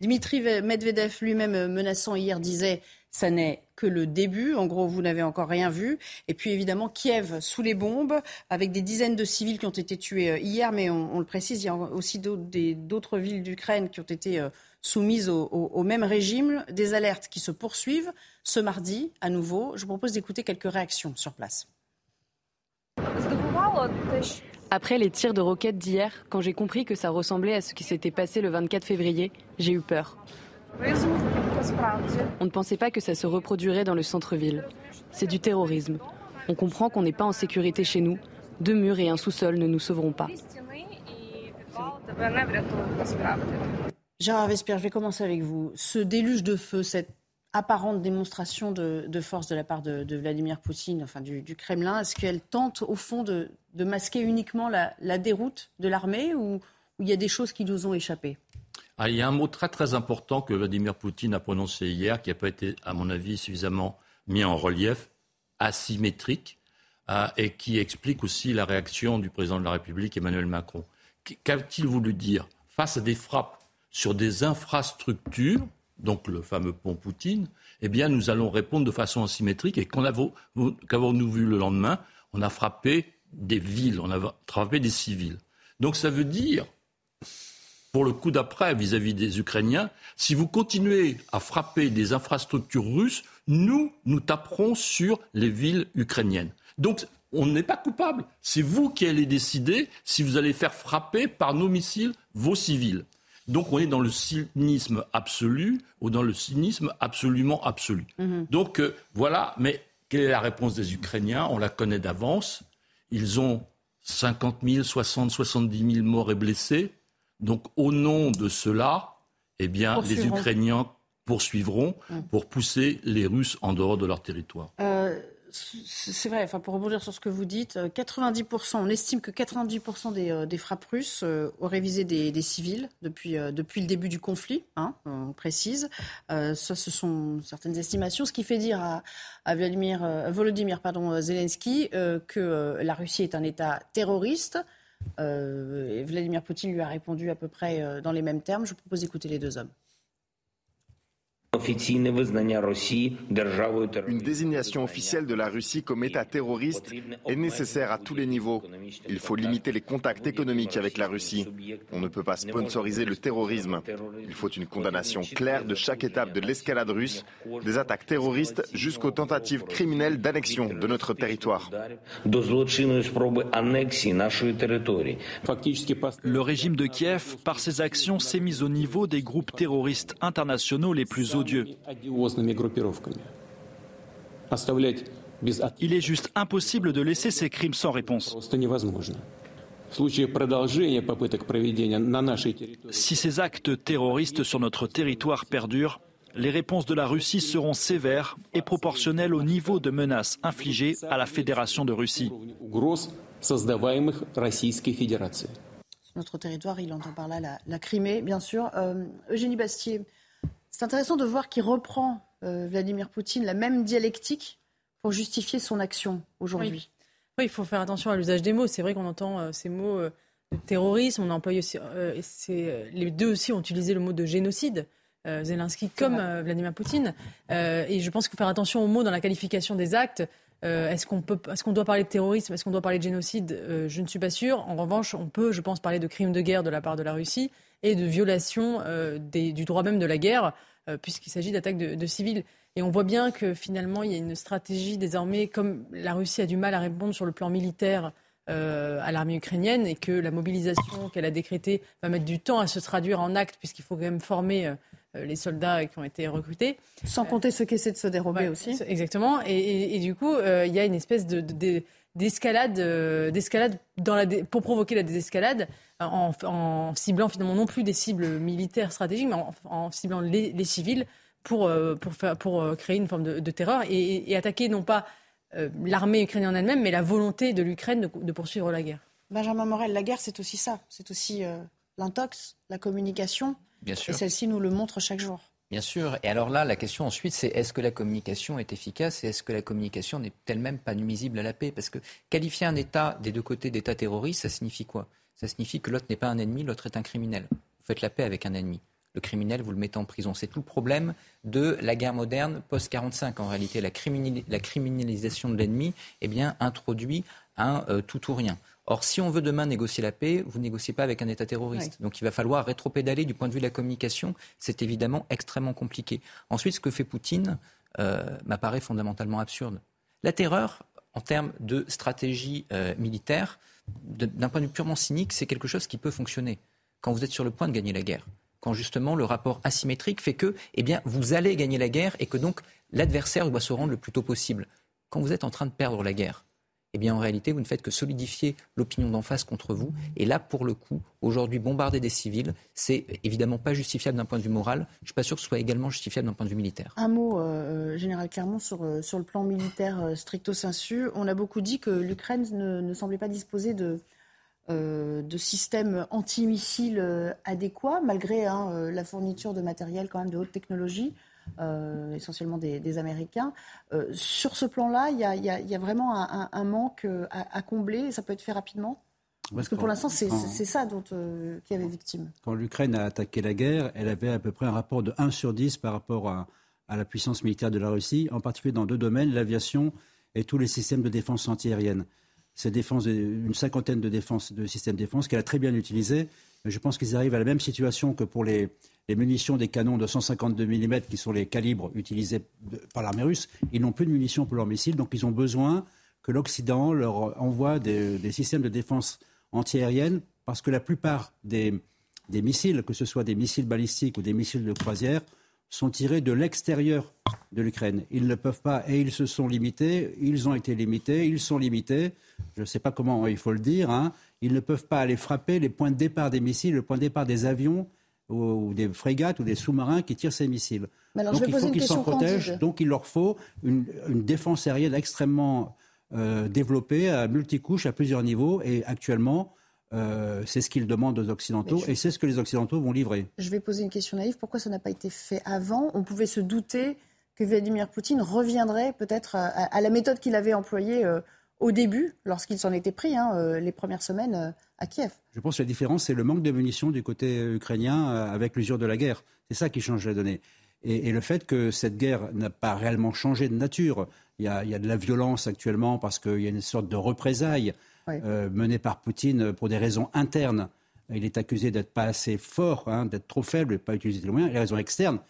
Dimitri Medvedev lui-même menaçant hier disait ça n'est que le début. En gros, vous n'avez encore rien vu. Et puis évidemment, Kiev sous les bombes, avec des dizaines de civils qui ont été tués euh, hier, mais on, le précise, il y a aussi d'autres villes d'Ukraine qui ont été euh, soumises au, même régime. Des alertes qui se poursuivent ce mardi à nouveau. Je vous propose d'écouter quelques réactions sur place. Après les tirs de roquettes d'hier, quand j'ai compris que ça ressemblait à ce qui s'était passé le 24 février, j'ai eu peur. On ne pensait pas que ça se reproduirait dans le centre-ville. C'est du terrorisme. On comprend qu'on n'est pas en sécurité chez nous. Deux murs et un sous-sol ne nous sauveront pas. Gérard je vais commencer avec vous. Ce déluge de feu, cette apparente démonstration de, force de la part de, Vladimir Poutine, enfin du, Kremlin, est-ce qu'elle tente au fond de, masquer uniquement la, déroute de l'armée ou, il y a des choses qui nous ont échappé ah, Il y a un mot très très important que Vladimir Poutine a prononcé hier, qui n'a pas été, à mon avis, suffisamment mis en relief, asymétrique, euh, et qui explique aussi la réaction du président de la République, Emmanuel Macron. Qu'a-t-il voulu dire? Face à des frappes sur des infrastructures, donc le fameux pont Poutine, eh bien, nous allons répondre de façon asymétrique. Et qu'avons-nous vu le lendemain? On a frappé des villes, on a frappé des civils. Donc ça veut dire, pour le coup d'après vis-à-vis des Ukrainiens, si vous continuez à frapper des infrastructures russes, nous, nous taperons sur les villes ukrainiennes. Donc on n'est pas coupable. C'est vous qui allez décider si vous allez faire frapper par nos missiles vos civils. Donc on est dans le cynisme absolu ou dans le cynisme absolument absolu. Mhm. Donc euh, voilà, mais quelle est la réponse des Ukrainiens? On la connaît d'avance. Ils ont 50 000, 60, 70 000 morts et blessés. Donc au nom de cela, eh bien, les Ukrainiens poursuivront mhm. pour pousser les Russes en dehors de leur territoire. Euh, c'est vrai, enfin, pour rebondir sur ce que vous dites, 90%, euh, on estime que 90% des, euh, des, frappes russes euh, auraient visé des, civils depuis, depuis le début du conflit, hein, on précise. ça, ce sont certaines estimations, ce qui fait dire à, Vladimir, Volodymyr pardon, Zelensky que la Russie est un État terroriste. Vladimir Poutine lui a répondu à peu près dans les mêmes termes. Je vous propose d'écouter les deux hommes. Une désignation officielle de la Russie comme État terroriste est nécessaire à tous les niveaux. Il faut limiter les contacts économiques avec la Russie. On ne peut pas sponsoriser le terrorisme. Il faut une condamnation claire de chaque étape de l'escalade russe, des attaques terroristes jusqu'aux tentatives criminelles d'annexion de notre territoire. Le régime de Kiev, par ses actions, s'est mis au niveau des groupes terroristes internationaux les plus il est juste impossible de laisser ces crimes sans réponse. Si ces actes terroristes sur notre territoire perdurent, les réponses de la Russie seront sévères et proportionnelles au niveau de menaces infligées à la Fédération de Russie. Notre territoire, il entend par là la, Crimée, bien sûr. Euh, Eugénie Bastier, c'est intéressant de voir qu'il reprend, euh, Vladimir Poutine, la même dialectique pour justifier son action aujourd'hui. Oui. il faut faire attention à l'usage des mots. C'est vrai qu'on entend euh, ces mots euh, de terrorisme, on emploie aussi, les deux aussi ont utilisé le mot de génocide. Zelensky comme Vladimir Poutine. et je pense qu'il faut faire attention aux mots dans la qualification des actes. est-ce qu'on peut, est-ce qu'on doit parler de terrorisme, est-ce qu'on doit parler de génocide? Je ne suis pas sûre. En revanche, on peut, je pense, parler de crimes de guerre de la part de la Russie et de violation du droit même de la guerre, puisqu'il s'agit d'attaques de, de civils. Et on voit bien que finalement, il y a une stratégie désormais, comme la Russie a du mal à répondre sur le plan militaire euh, à l'armée ukrainienne et que la mobilisation qu'elle a décrétée va mettre du temps à se traduire en actes puisqu'il faut quand même former euh, les soldats qui ont été recrutés. Sans compter ceux qui essaient de se dérober aussi. Exactement. Et, du coup, euh, il y a une espèce de, d'escalade, d'escalade dans la pour provoquer la désescalade en, ciblant finalement non plus des cibles militaires stratégiques, mais en, ciblant les civils pour, euh, pour, faire, pour euh, créer une forme de, terreur et, attaquer non pas euh, l'armée ukrainienne elle-même, mais la volonté de l'Ukraine de, poursuivre la guerre. Benjamin Morel, la guerre, c'est aussi ça. C'est aussi l'intox, la communication. Bien sûr. Et celle-ci nous le montre chaque jour. Bien sûr. Et alors là, la question ensuite, c'est est-ce que la communication est efficace et est-ce que la communication n'est elle-même pas nuisible à la paix? Parce que qualifier un État des deux côtés d'État terroriste, ça signifie quoi? Ça signifie que l'autre n'est pas un ennemi, l'autre est un criminel. Vous faites la paix avec un ennemi le criminel, vous le mettez en prison. C'est tout le problème de la guerre moderne post-45. En réalité, la, criminalisation de l'ennemi eh introduit un euh, tout ou rien. Or, si on veut demain négocier la paix, vous ne négociez pas avec un État terroriste. Donc, il va falloir rétropédaler du point de vue de la communication. C'est évidemment extrêmement compliqué. Ensuite, ce que fait Poutine euh, m'apparaît fondamentalement absurde. La terreur, en termes de stratégie euh, militaire, d'un point de vue purement cynique, c'est quelque chose qui peut fonctionner quand vous êtes sur le point de gagner la guerre quand justement le rapport asymétrique fait que eh bien, vous allez gagner la guerre et que donc l'adversaire doit se rendre le plus tôt possible. Quand vous êtes en train de perdre la guerre, eh bien, en réalité, vous ne faites que solidifier l'opinion d'en face contre vous. Et là, pour le coup, aujourd'hui, bombarder des civils, c'est évidemment pas justifiable d'un point de vue moral. Je ne suis pas sûr que ce soit également justifiable d'un point de vue militaire. Un mot, euh, Général Clermont, sur, euh, sur le plan militaire euh, stricto sensu. On a beaucoup dit que l'Ukraine ne, semblait pas disposer de, euh, de systèmes antimissiles euh, adéquats, malgré hein, euh, la fourniture de matériel quand même de haute technologie, essentiellement des, Américains. sur ce plan-là, il y, a, vraiment un, manque à, combler, et ça peut être fait rapidement? Parce que pour l'instant, c'est ça dont qui avait victime. Quand l'Ukraine a attaqué la guerre, elle avait à peu près un rapport de 1 sur 10 par rapport à, à la puissance militaire de la Russie, en particulier dans deux domaines, l'aviation et tous les systèmes de défense antiaérienne défense, une cinquantaine de, défense, de systèmes de défense qu'elle a très bien utilisés. Mais je pense qu'ils arrivent à la même situation que pour les, munitions des canons de 152 mm qui sont les calibres utilisés par l'armée russe. Ils n'ont plus de munitions pour leurs missiles, donc ils ont besoin que l'Occident leur envoie des, systèmes de défense antiaérienne parce que la plupart des, des missiles, que ce soit des missiles balistiques ou des missiles de croisière, sont tirés de l'extérieur de l'Ukraine. Ils ne peuvent pas, et ils se sont limités, ils ont été limités, ils sont limités, je ne sais pas comment il faut le dire, hein. ils ne peuvent pas aller frapper les points de départ des missiles, le point de départ des avions ou, des frégates ou des sous-marins qui tirent ces missiles. donc il faut qu'ils s'en protègent, donc il leur faut une, défense aérienne extrêmement euh, développée, à multicouches, à plusieurs niveaux, et actuellement, euh, c'est ce qu'ils demandent aux Occidentaux et c'est ce que les Occidentaux vont livrer. Je vais poser une question naïve. Pourquoi ça n'a pas été fait avant? On pouvait se douter que Vladimir Poutine reviendrait peut-être à, la méthode qu'il avait employée euh, au début, lorsqu'il s'en était pris, hein, les premières semaines à Kiev. Je pense que la différence, c'est le manque de munitions du côté ukrainien avec l'usure de la guerre. C'est ça qui change la donnée. Et, le fait que cette guerre n'a pas réellement changé de nature. Il y, a, il y a de la violence actuellement parce qu'il y a une sorte de représailles euh, mené par Poutine pour des raisons internes. Il est accusé d'être pas assez fort, hein, d'être trop faible, de ne pas utiliser les moyens. Les raisons externes,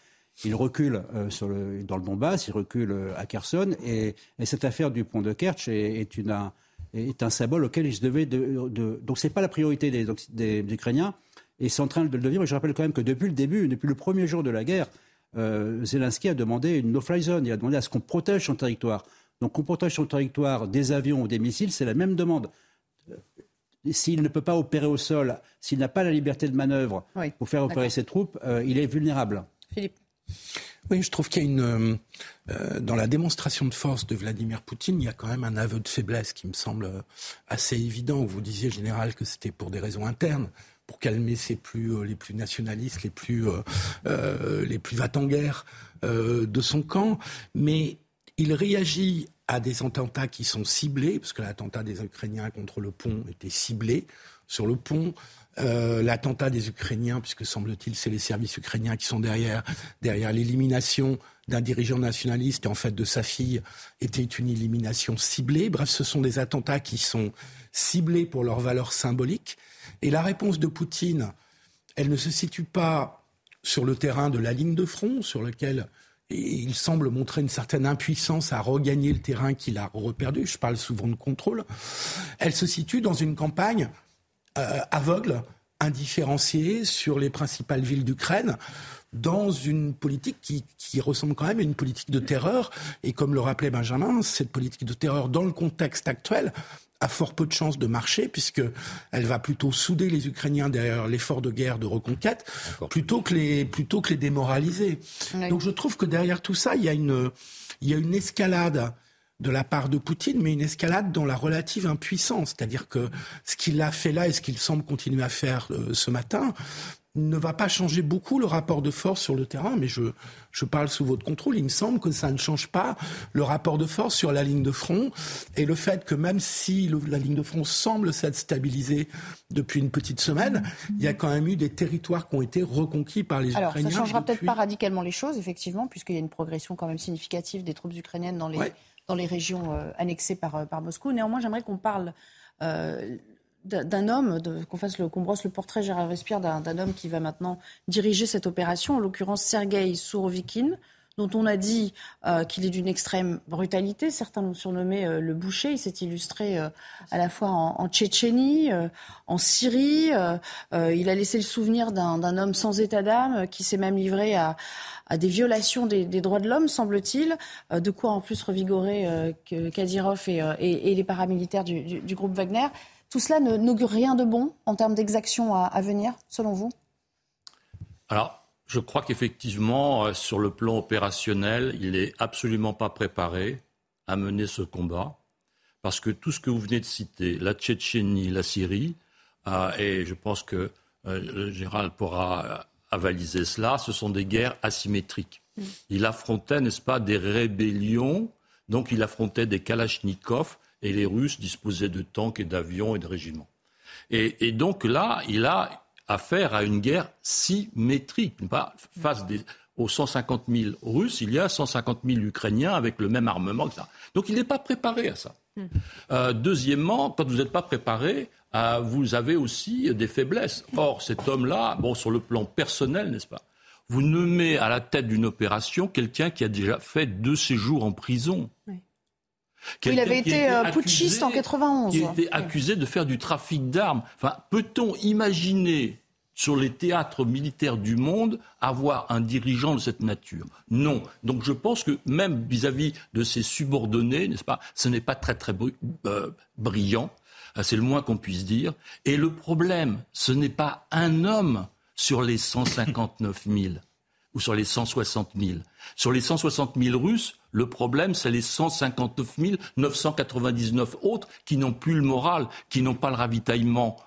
il recule euh, sur le, dans le Donbass, il recule euh, à Kherson, et, cette affaire du pont de Kerch est, une, un, est un symbole auquel il se devait de. de donc c'est pas la priorité des, des, Ukrainiens, et c'est en train de le vivre. Et je rappelle quand même que depuis le début, depuis le premier jour de la guerre, Zelensky a demandé une no-fly zone, il a demandé à ce qu'on protège son territoire. Donc qu'on protège son territoire des avions ou des missiles, c'est la même demande s'il ne peut pas opérer au sol, s'il n'a pas la liberté de manœuvre pour faire opérer ses troupes, euh, il est vulnérable. Philippe. Oui, je trouve qu'il y a une. Euh, euh, dans la démonstration de force de Vladimir Poutine, il y a quand même un aveu de faiblesse qui me semble assez évident. Vous disiez, général, que c'était pour des raisons internes, pour calmer les plus nationalistes, les plus, les plus va-t-en-guerre de son camp. Mais il réagit à des attentats qui sont ciblés, parce que l'attentat des Ukrainiens contre le pont était ciblé. Sur le pont, euh, l'attentat des Ukrainiens, puisque semble-t-il c'est les services ukrainiens qui sont derrière, derrière l'élimination d'un dirigeant nationaliste et en fait de sa fille était une élimination ciblée. Bref, ce sont des attentats qui sont ciblés pour leur valeur symbolique. Et la réponse de Poutine, elle ne se situe pas sur le terrain de la ligne de front, sur lequel il semble montrer une certaine impuissance à regagner le terrain qu'il a reperdu. Je parle souvent de contrôle. Elle se situe dans une campagne euh, aveugle, indifférenciée sur les principales villes d'Ukraine dans une politique qui, qui, ressemble quand même à une politique de terreur. Et comme le rappelait Benjamin, cette politique de terreur, dans le contexte actuel, a fort peu de chances de marcher, puisqu'elle va plutôt souder les Ukrainiens derrière l'effort de guerre de reconquête, plutôt que, les, plutôt que les démoraliser. Donc je trouve que derrière tout ça, il y a une, il y a une escalade de la part de Poutine, mais une escalade dans la relative impuissance. C'est-à-dire que ce qu'il a fait là et ce qu'il semble continuer à faire euh, ce matin ne va pas changer beaucoup le rapport de force sur le terrain, mais je, je parle sous votre contrôle. Il me semble que ça ne change pas le rapport de force sur la ligne de front et le fait que même si la ligne de front semble s'être stabilisée depuis une petite semaine, il y a quand même eu des territoires qui ont été reconquis par les Alors, Ukrainiens. Ça changera peut-être pas radicalement les choses, effectivement, puisqu'il y a une progression quand même significative des troupes ukrainiennes dans les, dans les régions euh, annexées par, euh, par Moscou. Néanmoins, j'aimerais qu'on parle. Euh, d'un homme, qu'on fasse le, qu'on brosse le portrait Gérard Respire d'un homme qui va maintenant diriger cette opération, en l'occurrence Sergei Sourovikine, dont on a dit euh, qu'il est d'une extrême brutalité. Certains l'ont surnommé euh, le boucher. Il s'est illustré euh, à la fois en, Tchétchénie, en Syrie. il a laissé le souvenir d'un homme sans état d'âme qui s'est même livré à, des violations des, droits de l'homme, semble-t-il. de quoi en plus revigorer Kadyrov et, les paramilitaires du, groupe Wagner. Tout cela n'augure rien de bon en termes d'exactions à, à, venir, selon vous? Alors, je crois qu'effectivement, euh, sur le plan opérationnel, il n'est absolument pas préparé à mener ce combat. Parce que tout ce que vous venez de citer, la Tchétchénie, la Syrie, euh, et je pense que euh, le général pourra avaliser cela, ce sont des guerres asymétriques. Mm. Il affrontait, n'est-ce pas, des rébellions, donc il affrontait des Kalachnikovs, et les Russes disposaient de tanks et d'avions et de régiments. Et, et, donc là, il a affaire à une guerre symétrique. Pas face des, aux 150 000 Russes, il y a 150 000 Ukrainiens avec le même armement. Etc. Donc il n'est pas préparé à ça. Mmh. Euh, deuxièmement, quand vous n'êtes pas préparé, euh, vous avez aussi des faiblesses. Or, cet homme-là, bon, sur le plan personnel, n'est-ce pas Vous nommez à la tête d'une opération quelqu'un qui a déjà fait deux séjours en prison. Oui. Il avait été euh, putschiste en 91. Qui était accusé de faire du trafic d'armes. Enfin, peut-on imaginer sur les théâtres militaires du monde avoir un dirigeant de cette nature? Non. Donc je pense que même vis-à-vis de ses subordonnés, n'est-ce pas, ce n'est pas très très euh, brillant. Euh, c'est le moins qu'on puisse dire. Et le problème, ce n'est pas un homme sur les 159 000 ou sur les 160 000. Sur les 160 000 Russes, le problème, c'est les 159 999 autres qui n'ont plus le moral, qui n'ont pas le ravitaillement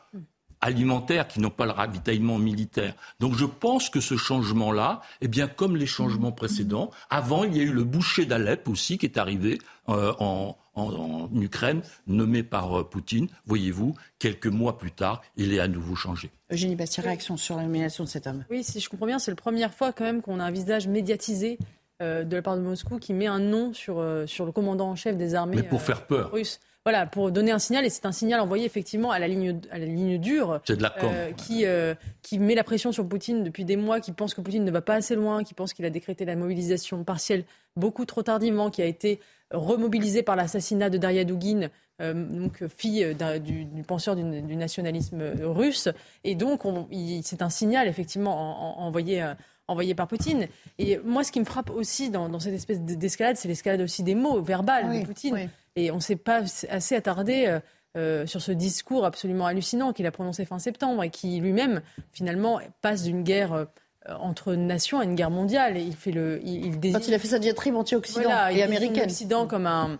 alimentaire, qui n'ont pas le ravitaillement militaire. Donc je pense que ce changement-là, eh bien comme les changements précédents, avant il y a eu le boucher d'Alep aussi qui est arrivé euh, en, en, en, Ukraine, nommé par euh, Poutine. Voyez-vous, quelques mois plus tard, il est à nouveau changé. Eugénie Bastien, réaction sur la nomination de cet homme. Oui, si je comprends bien, c'est la première fois quand même qu'on a un visage médiatisé euh, de la part de Moscou qui met un nom sur, euh, sur le commandant en chef des armées Mais pour faire peur. russes. Voilà, pour donner un signal, et c'est un signal envoyé effectivement à la ligne, à la ligne dure, de la euh, qui, euh, qui met la pression sur Poutine depuis des mois, qui pense que Poutine ne va pas assez loin, qui pense qu'il a décrété la mobilisation partielle beaucoup trop tardivement, qui a été remobilisé par l'assassinat de Daria Dugin, euh, donc fille du, du, penseur du, du, nationalisme russe. Et donc, c'est un signal effectivement en, en, envoyé envoyé par Poutine. Et moi, ce qui me frappe aussi dans, dans cette espèce d'escalade, c'est l'escalade aussi des mots verbales oui, de Poutine. Oui. Et on ne s'est pas assez attardé euh, euh, sur ce discours absolument hallucinant qu'il a prononcé fin septembre et qui lui-même, finalement, passe d'une guerre. Euh, entre nations à une guerre mondiale. Et il fait le, il, il désigne... Quand il a fait sa diatribe anti-Occident voilà, et américaine. L'Occident comme un,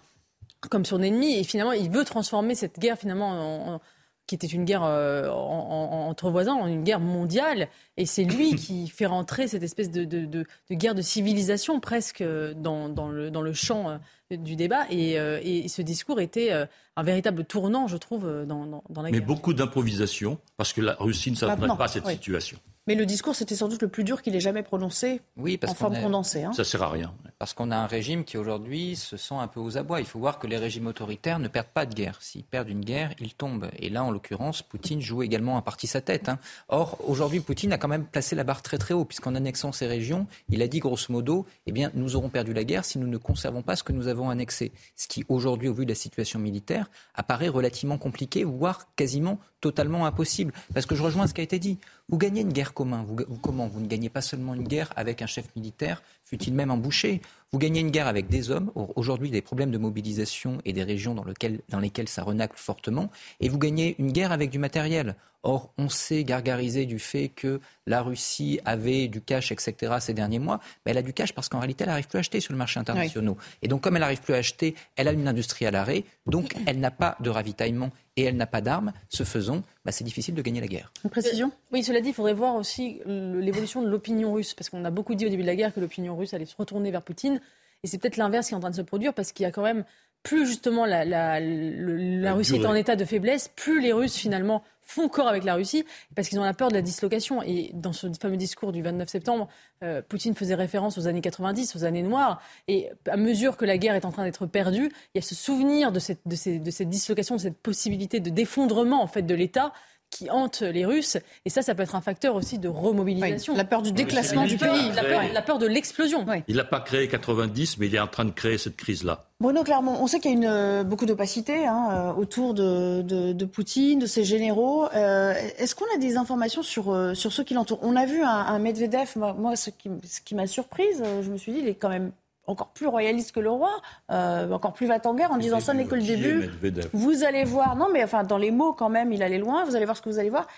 comme son ennemi. Et finalement, il veut transformer cette guerre finalement en, en qui était une guerre entre voisins, une guerre mondiale. Et c'est lui qui fait rentrer cette espèce de, de, guerre de civilisation presque dans, dans, le, dans le champ du débat. Et, et ce discours était un véritable tournant, je trouve, dans, dans, la guerre. Mais beaucoup d'improvisation, parce que la Russie ne s'attendait pas à cette situation. Mais le discours, c'était sans doute le plus dur qu'il ait jamais prononcé oui, parce en forme condensée. Hein. Ça sert à rien. Parce qu'on a un régime qui aujourd'hui se sent un peu aux abois. Il faut voir que les régimes autoritaires ne perdent pas de guerre. S'ils perdent une guerre, ils tombent. Et là, en l'occurrence, Poutine joue également un parti sa tête. Hein. Or, aujourd'hui, Poutine a quand même placé la barre très très haut, puisqu'en annexant ces régions, il a dit grosso modo, eh bien, nous aurons perdu la guerre si nous ne conservons pas ce que nous avons annexé. Ce qui, aujourd'hui, au vu de la situation militaire, apparaît relativement compliqué, voire quasiment totalement impossible. Parce que je rejoins ce qui a été dit. Vous gagnez une guerre commun. Vous, comment Vous ne gagnez pas seulement une guerre avec un chef militaire, fut-il même embouché. Vous gagnez une guerre avec des hommes. Aujourd'hui, des problèmes de mobilisation et des régions dans lesquelles ça renacle fortement. Et vous gagnez une guerre avec du matériel. Or, on s'est gargarisé du fait que la Russie avait du cash, etc. ces derniers mois. Mais elle a du cash parce qu'en réalité, elle n'arrive plus à acheter sur le marché international. Et donc, comme elle n'arrive plus à acheter, elle a une industrie à l'arrêt. Donc, elle n'a pas de ravitaillement et elle n'a pas d'armes. Ce faisant, bah, c'est difficile de gagner la guerre. Une précision? Oui, cela dit, il faudrait voir aussi l'évolution de l'opinion russe. Parce qu'on a beaucoup dit au début de la guerre que l'opinion russe allait se retourner vers Poutine. Et c'est peut-être l'inverse qui est en train de se produire parce qu'il y a quand même plus justement la, la Russie est en état de faiblesse, plus les Russes finalement font corps avec la Russie parce qu'ils ont la peur de la dislocation. Et dans ce fameux discours du 29 septembre, euh, Poutine faisait référence aux années 90, aux années noires. Et à mesure que la guerre est en train d'être perdue, il y a ce souvenir de cette, de, de cette dislocation, de cette possibilité de d'effondrement en fait de l'État qui hante les Russes. Et ça, ça peut être un facteur aussi de remobilisation. la peur du déclassement du pays. La peur, de l'explosion. Il n'a pas créé 90, mais il est en train de créer cette crise-là. Bruno Clermont, on sait qu'il y a une, euh, beaucoup d'opacité hein, euh, autour de, de, Poutine, de ses généraux. Euh, est-ce qu'on a des informations sur, sur ceux qui l'entourent? On a vu un, Medvedev, moi, ce qui, ce qui m'a surprise, je me suis dit, il est quand même encore plus royaliste que le roi, euh, encore plus va en guerre en disant ça n'est que le début. Vous allez voir, non mais enfin dans les mots quand même, il allait loin. Vous allez voir ce que vous allez voir.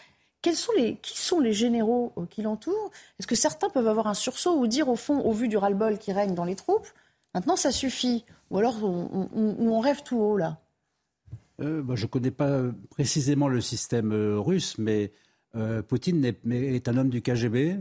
Quels sont les, qui sont les généraux euh, qui l'entourent? Est-ce que certains peuvent avoir un sursaut ou dire au fond, au vu du ras-le-bol qui règne dans les troupes, maintenant ça suffit? Ou alors on, rêve tout haut là? Euh, bah, Je ne connais pas précisément le système russe, mais Poutine est, est, un homme du KGB.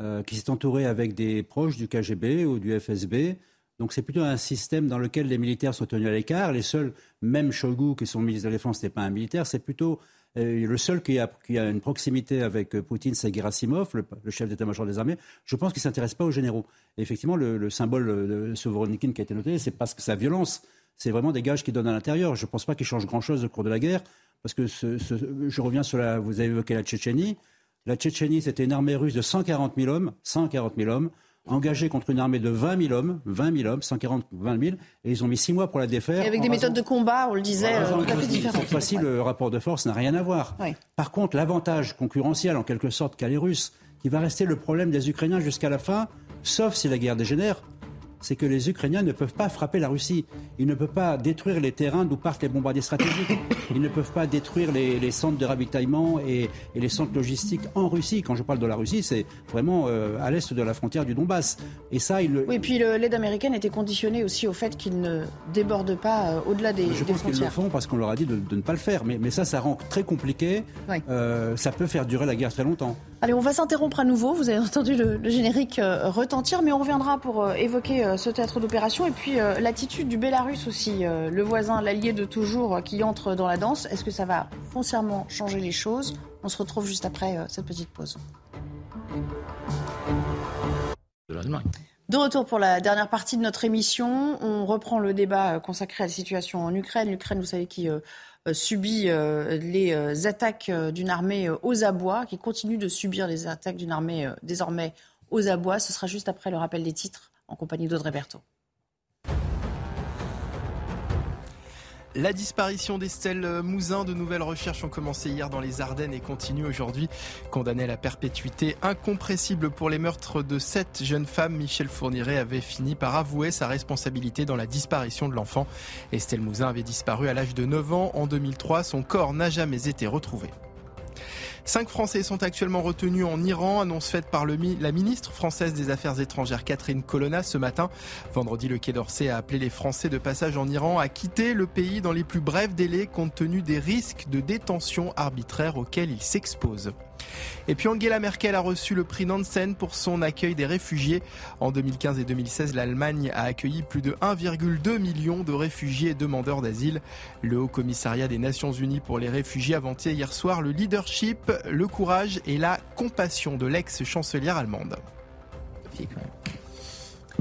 Euh, qui s'est entouré avec des proches du KGB ou du FSB. Donc c'est plutôt un système dans lequel les militaires sont tenus à l'écart. Les seuls, même Shoigu, qui sont ministre de la Défense, n'est pas un militaire, c'est plutôt euh, le seul qui a, une proximité avec euh, Poutine, c'est Gerasimov, le, chef d'état-major des armées. Je pense qu'il ne s'intéresse pas aux généraux. effectivement, le, symbole de Sovoronikin qui a été noté, c'est parce que sa violence, c'est vraiment des gages qu'il donne à l'intérieur. Je ne pense pas qu'il change grand-chose au cours de la guerre, parce que je reviens sur la, vous avez évoqué la Tchétchénie. La Tchétchénie, c'était une armée russe de 140 000 hommes, 140 000 hommes, engagés contre une armée de 20 000 hommes, 20 000 hommes, 140, 20 000, et ils ont mis six mois pour la défaire. Et avec des méthodes de combat, on le disait, euh, tout à fait différentes. Cette fois-ci, le rapport de force n'a rien à voir. Par contre, l'avantage concurrentiel, en quelque sorte, qu'a les Russes, qui va rester le problème des Ukrainiens jusqu'à la fin, sauf si la guerre dégénère, c'est que les Ukrainiens ne peuvent pas frapper la Russie. Ils ne peuvent pas détruire les terrains d'où partent les bombardiers stratégiques. Ils ne peuvent pas détruire les, centres de ravitaillement et, les centres logistiques en Russie. Quand je parle de la Russie, c'est vraiment euh, à l'est de la frontière du Donbass. Et ça, il... Oui, puis l'aide américaine était conditionnée aussi au fait qu'ils ne débordent pas euh, au-delà des, je pense qu'ils le font parce qu'on leur a dit de, ne pas le faire. Mais, mais, ça, ça rend très compliqué. Euh, ça peut faire durer la guerre très longtemps. Allez, on va s'interrompre à nouveau. Vous avez entendu le, générique retentir, mais on reviendra pour évoquer ce théâtre d'opération et puis l'attitude du Bélarus aussi, le voisin, l'allié de toujours qui entre dans la danse. Est-ce que ça va foncièrement changer les choses? On se retrouve juste après cette petite pause. De retour pour la dernière partie de notre émission, on reprend le débat consacré à la situation en Ukraine. L'Ukraine, vous savez, qui euh, subit euh, les euh, attaques d'une armée aux abois, qui continue de subir les attaques d'une armée désormais aux abois. Ce sera juste après le rappel des titres en compagnie d'Audrey Berthaud. La disparition d'Estelle Mouzin, de nouvelles recherches ont commencé hier dans les Ardennes et continuent aujourd'hui. Condamnée à la perpétuité incompressible pour les meurtres de sept jeunes femmes, Michel Fourniret avait fini par avouer sa responsabilité dans la disparition de l'enfant. Estelle Mouzin avait disparu à l'âge de 9 ans en 2003. Son corps n'a jamais été retrouvé. Cinq Français sont actuellement retenus en Iran, annonce faite par la ministre française des Affaires étrangères Catherine Colonna ce matin. Vendredi, le Quai d'Orsay a appelé les Français de passage en Iran à quitter le pays dans les plus brefs délais compte tenu des risques de détention arbitraire auxquels ils s'exposent. Et puis Angela Merkel a reçu le prix Nansen pour son accueil des réfugiés. En 2015 et 2016, l'Allemagne a accueilli plus de 1,2 million de réfugiés et demandeurs d'asile. Le Haut Commissariat des Nations Unies pour les réfugiés a vanté hier soir le leadership, le courage et la compassion de l'ex-chancelière allemande.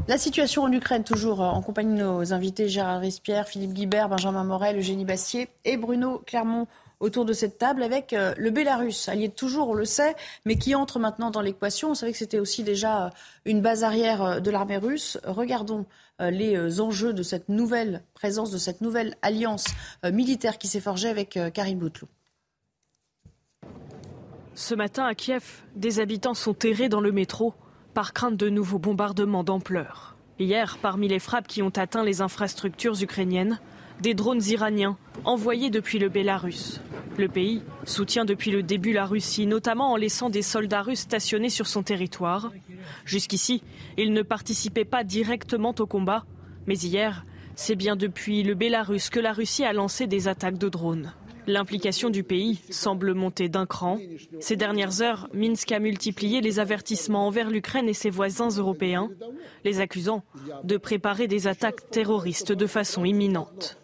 La situation en Ukraine, toujours en compagnie de nos invités Gérard Rispierre, Philippe Guibert, Benjamin Morel, Eugénie Bastier et Bruno Clermont autour de cette table avec euh, le Bélarus, allié toujours, on le sait, mais qui entre maintenant dans l'équation. On savait que c'était aussi déjà euh, une base arrière euh, de l'armée russe. Regardons les enjeux de cette nouvelle présence, de cette nouvelle alliance militaire qui s'est forgée avec Karim Boutlou. Ce matin à Kiev, des habitants sont terrés dans le métro par crainte de nouveaux bombardements d'ampleur. Hier, parmi les frappes qui ont atteint les infrastructures ukrainiennes, des drones iraniens envoyés depuis le Bélarus. Le pays soutient depuis le début la Russie, notamment en laissant des soldats russes stationnés sur son territoire. Jusqu'ici, ils ne participaient pas directement au combat, mais hier, c'est bien depuis le Bélarus que la Russie a lancé des attaques de drones. L'implication du pays semble monter d'un cran. Ces dernières heures, Minsk a multiplié les avertissements envers l'Ukraine et ses voisins européens, les accusant de préparer des attaques terroristes de façon imminente.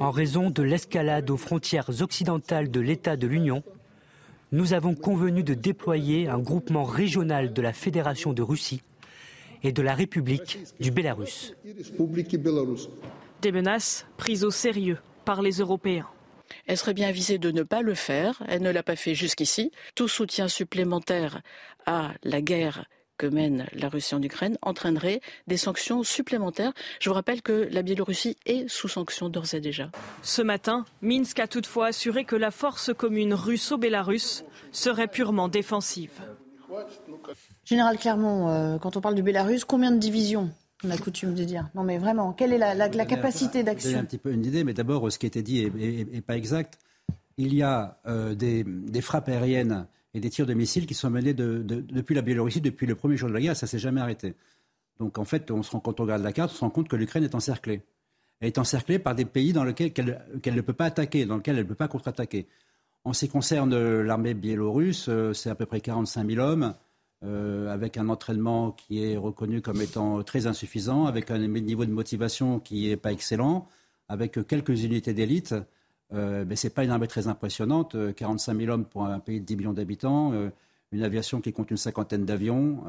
En raison de l'escalade aux frontières occidentales de l'État de l'Union, nous avons convenu de déployer un groupement régional de la Fédération de Russie et de la République du Bélarus. Des menaces prises au sérieux par les Européens. Elle serait bien avisée de ne pas le faire. Elle ne l'a pas fait jusqu'ici. Tout soutien supplémentaire à la guerre que mène la Russie en Ukraine entraînerait des sanctions supplémentaires. Je vous rappelle que la Biélorussie est sous sanctions d'ores et déjà. Ce matin, Minsk a toutefois assuré que la force commune russo-bélarusse serait purement défensive. Général Clermont, euh, quand on parle du Bélarus, combien de divisions on a coutume de dire? Non, mais vraiment, quelle est la, capacité d'action? un petit peu une idée, mais d'abord, ce qui a été dit n'est pas exact. Il y a euh, des, frappes aériennes et des tirs de missiles qui sont menés depuis la Biélorussie depuis le premier jour de la guerre. Ça s'est jamais arrêté. Donc en fait, on se rend, quand on regarde la carte, on se rend compte que l'Ukraine est encerclée. Elle est encerclée par des pays dans lesquels qu'elle ne peut pas attaquer, dans lesquels elle ne peut pas contre-attaquer. En ce qui concerne l'armée biélorusse, euh, c'est à peu près 45 000 hommes, euh, avec un entraînement qui est reconnu comme étant très insuffisant, avec un niveau de motivation qui n'est pas excellent, avec quelques unités d'élite. Euh, ce n'est pas une armée très impressionnante. 45 euh, 000 hommes pour un pays de 10 millions d'habitants, euh, une aviation qui compte une cinquantaine d'avions.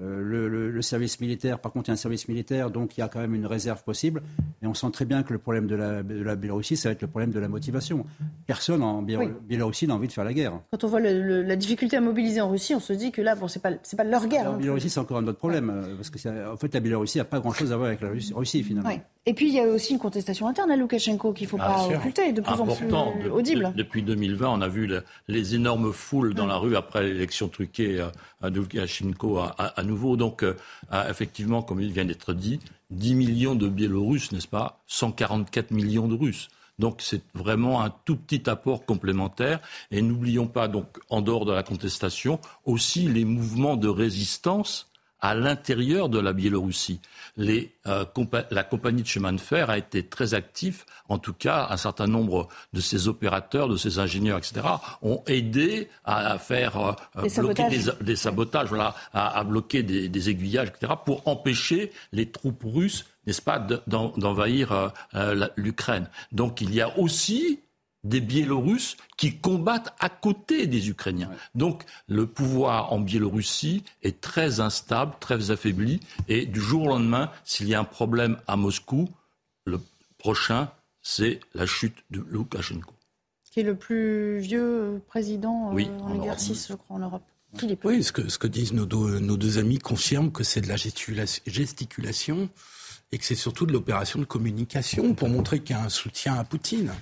Euh, le, service militaire, par contre, il y a un service militaire, donc il y a quand même une réserve possible. Et on sent très bien que le problème de la, de la Biélorussie, ça va être le problème de la motivation. Personne en Biélorussie n'a envie de faire la guerre. Quand on voit la difficulté à mobiliser en Russie, on se dit que là, bon, c'est pas, pas leur guerre. En hein. Biélorussie, c'est encore un autre problème, parce que en fait, la Biélorussie n'a pas grand-chose à voir avec la Russie, finalement. Et puis, il y a aussi une contestation interne à Loukachenko qu'il ne faut pas occulter, de plus en plus audible. depuis 2020, on a vu les énormes foules dans la rue après l'élection truquée à Loukachenko à, nouveau. Donc, euh, effectivement, comme il vient d'être dit, 10 millions de Biélorusses, n'est-ce pas? 144 millions de Russes. Donc c'est vraiment un tout petit apport complémentaire. Et n'oublions pas, donc, en dehors de la contestation, aussi les mouvements de résistance à l'intérieur de la Biélorussie. Les, euh, la compagnie de chemin de fer a été très active, en tout cas un certain nombre de ses opérateurs, de ses ingénieurs, etc., ont aidé à, faire euh, bloquer sabotages. Des, sabotages, voilà, à, bloquer des, aiguillages, etc., pour empêcher les troupes russes n'est-ce pas, d'envahir euh, l'Ukraine. Donc il y a aussi des Biélorusses qui combattent à côté des Ukrainiens. Donc le pouvoir en Biélorussie est très instable, très affaibli, et du jour au lendemain, s'il y a un problème à Moscou, le prochain, c'est la chute de Loukachenko. Qui est le plus vieux président euh, en, exercice, je crois, en Europe. Oui, ce que, ce que disent nos nos deux amis confirme que c'est de la gesticulation et que c'est surtout de l'opération de communication pour montrer qu'il y a un soutien à Poutine.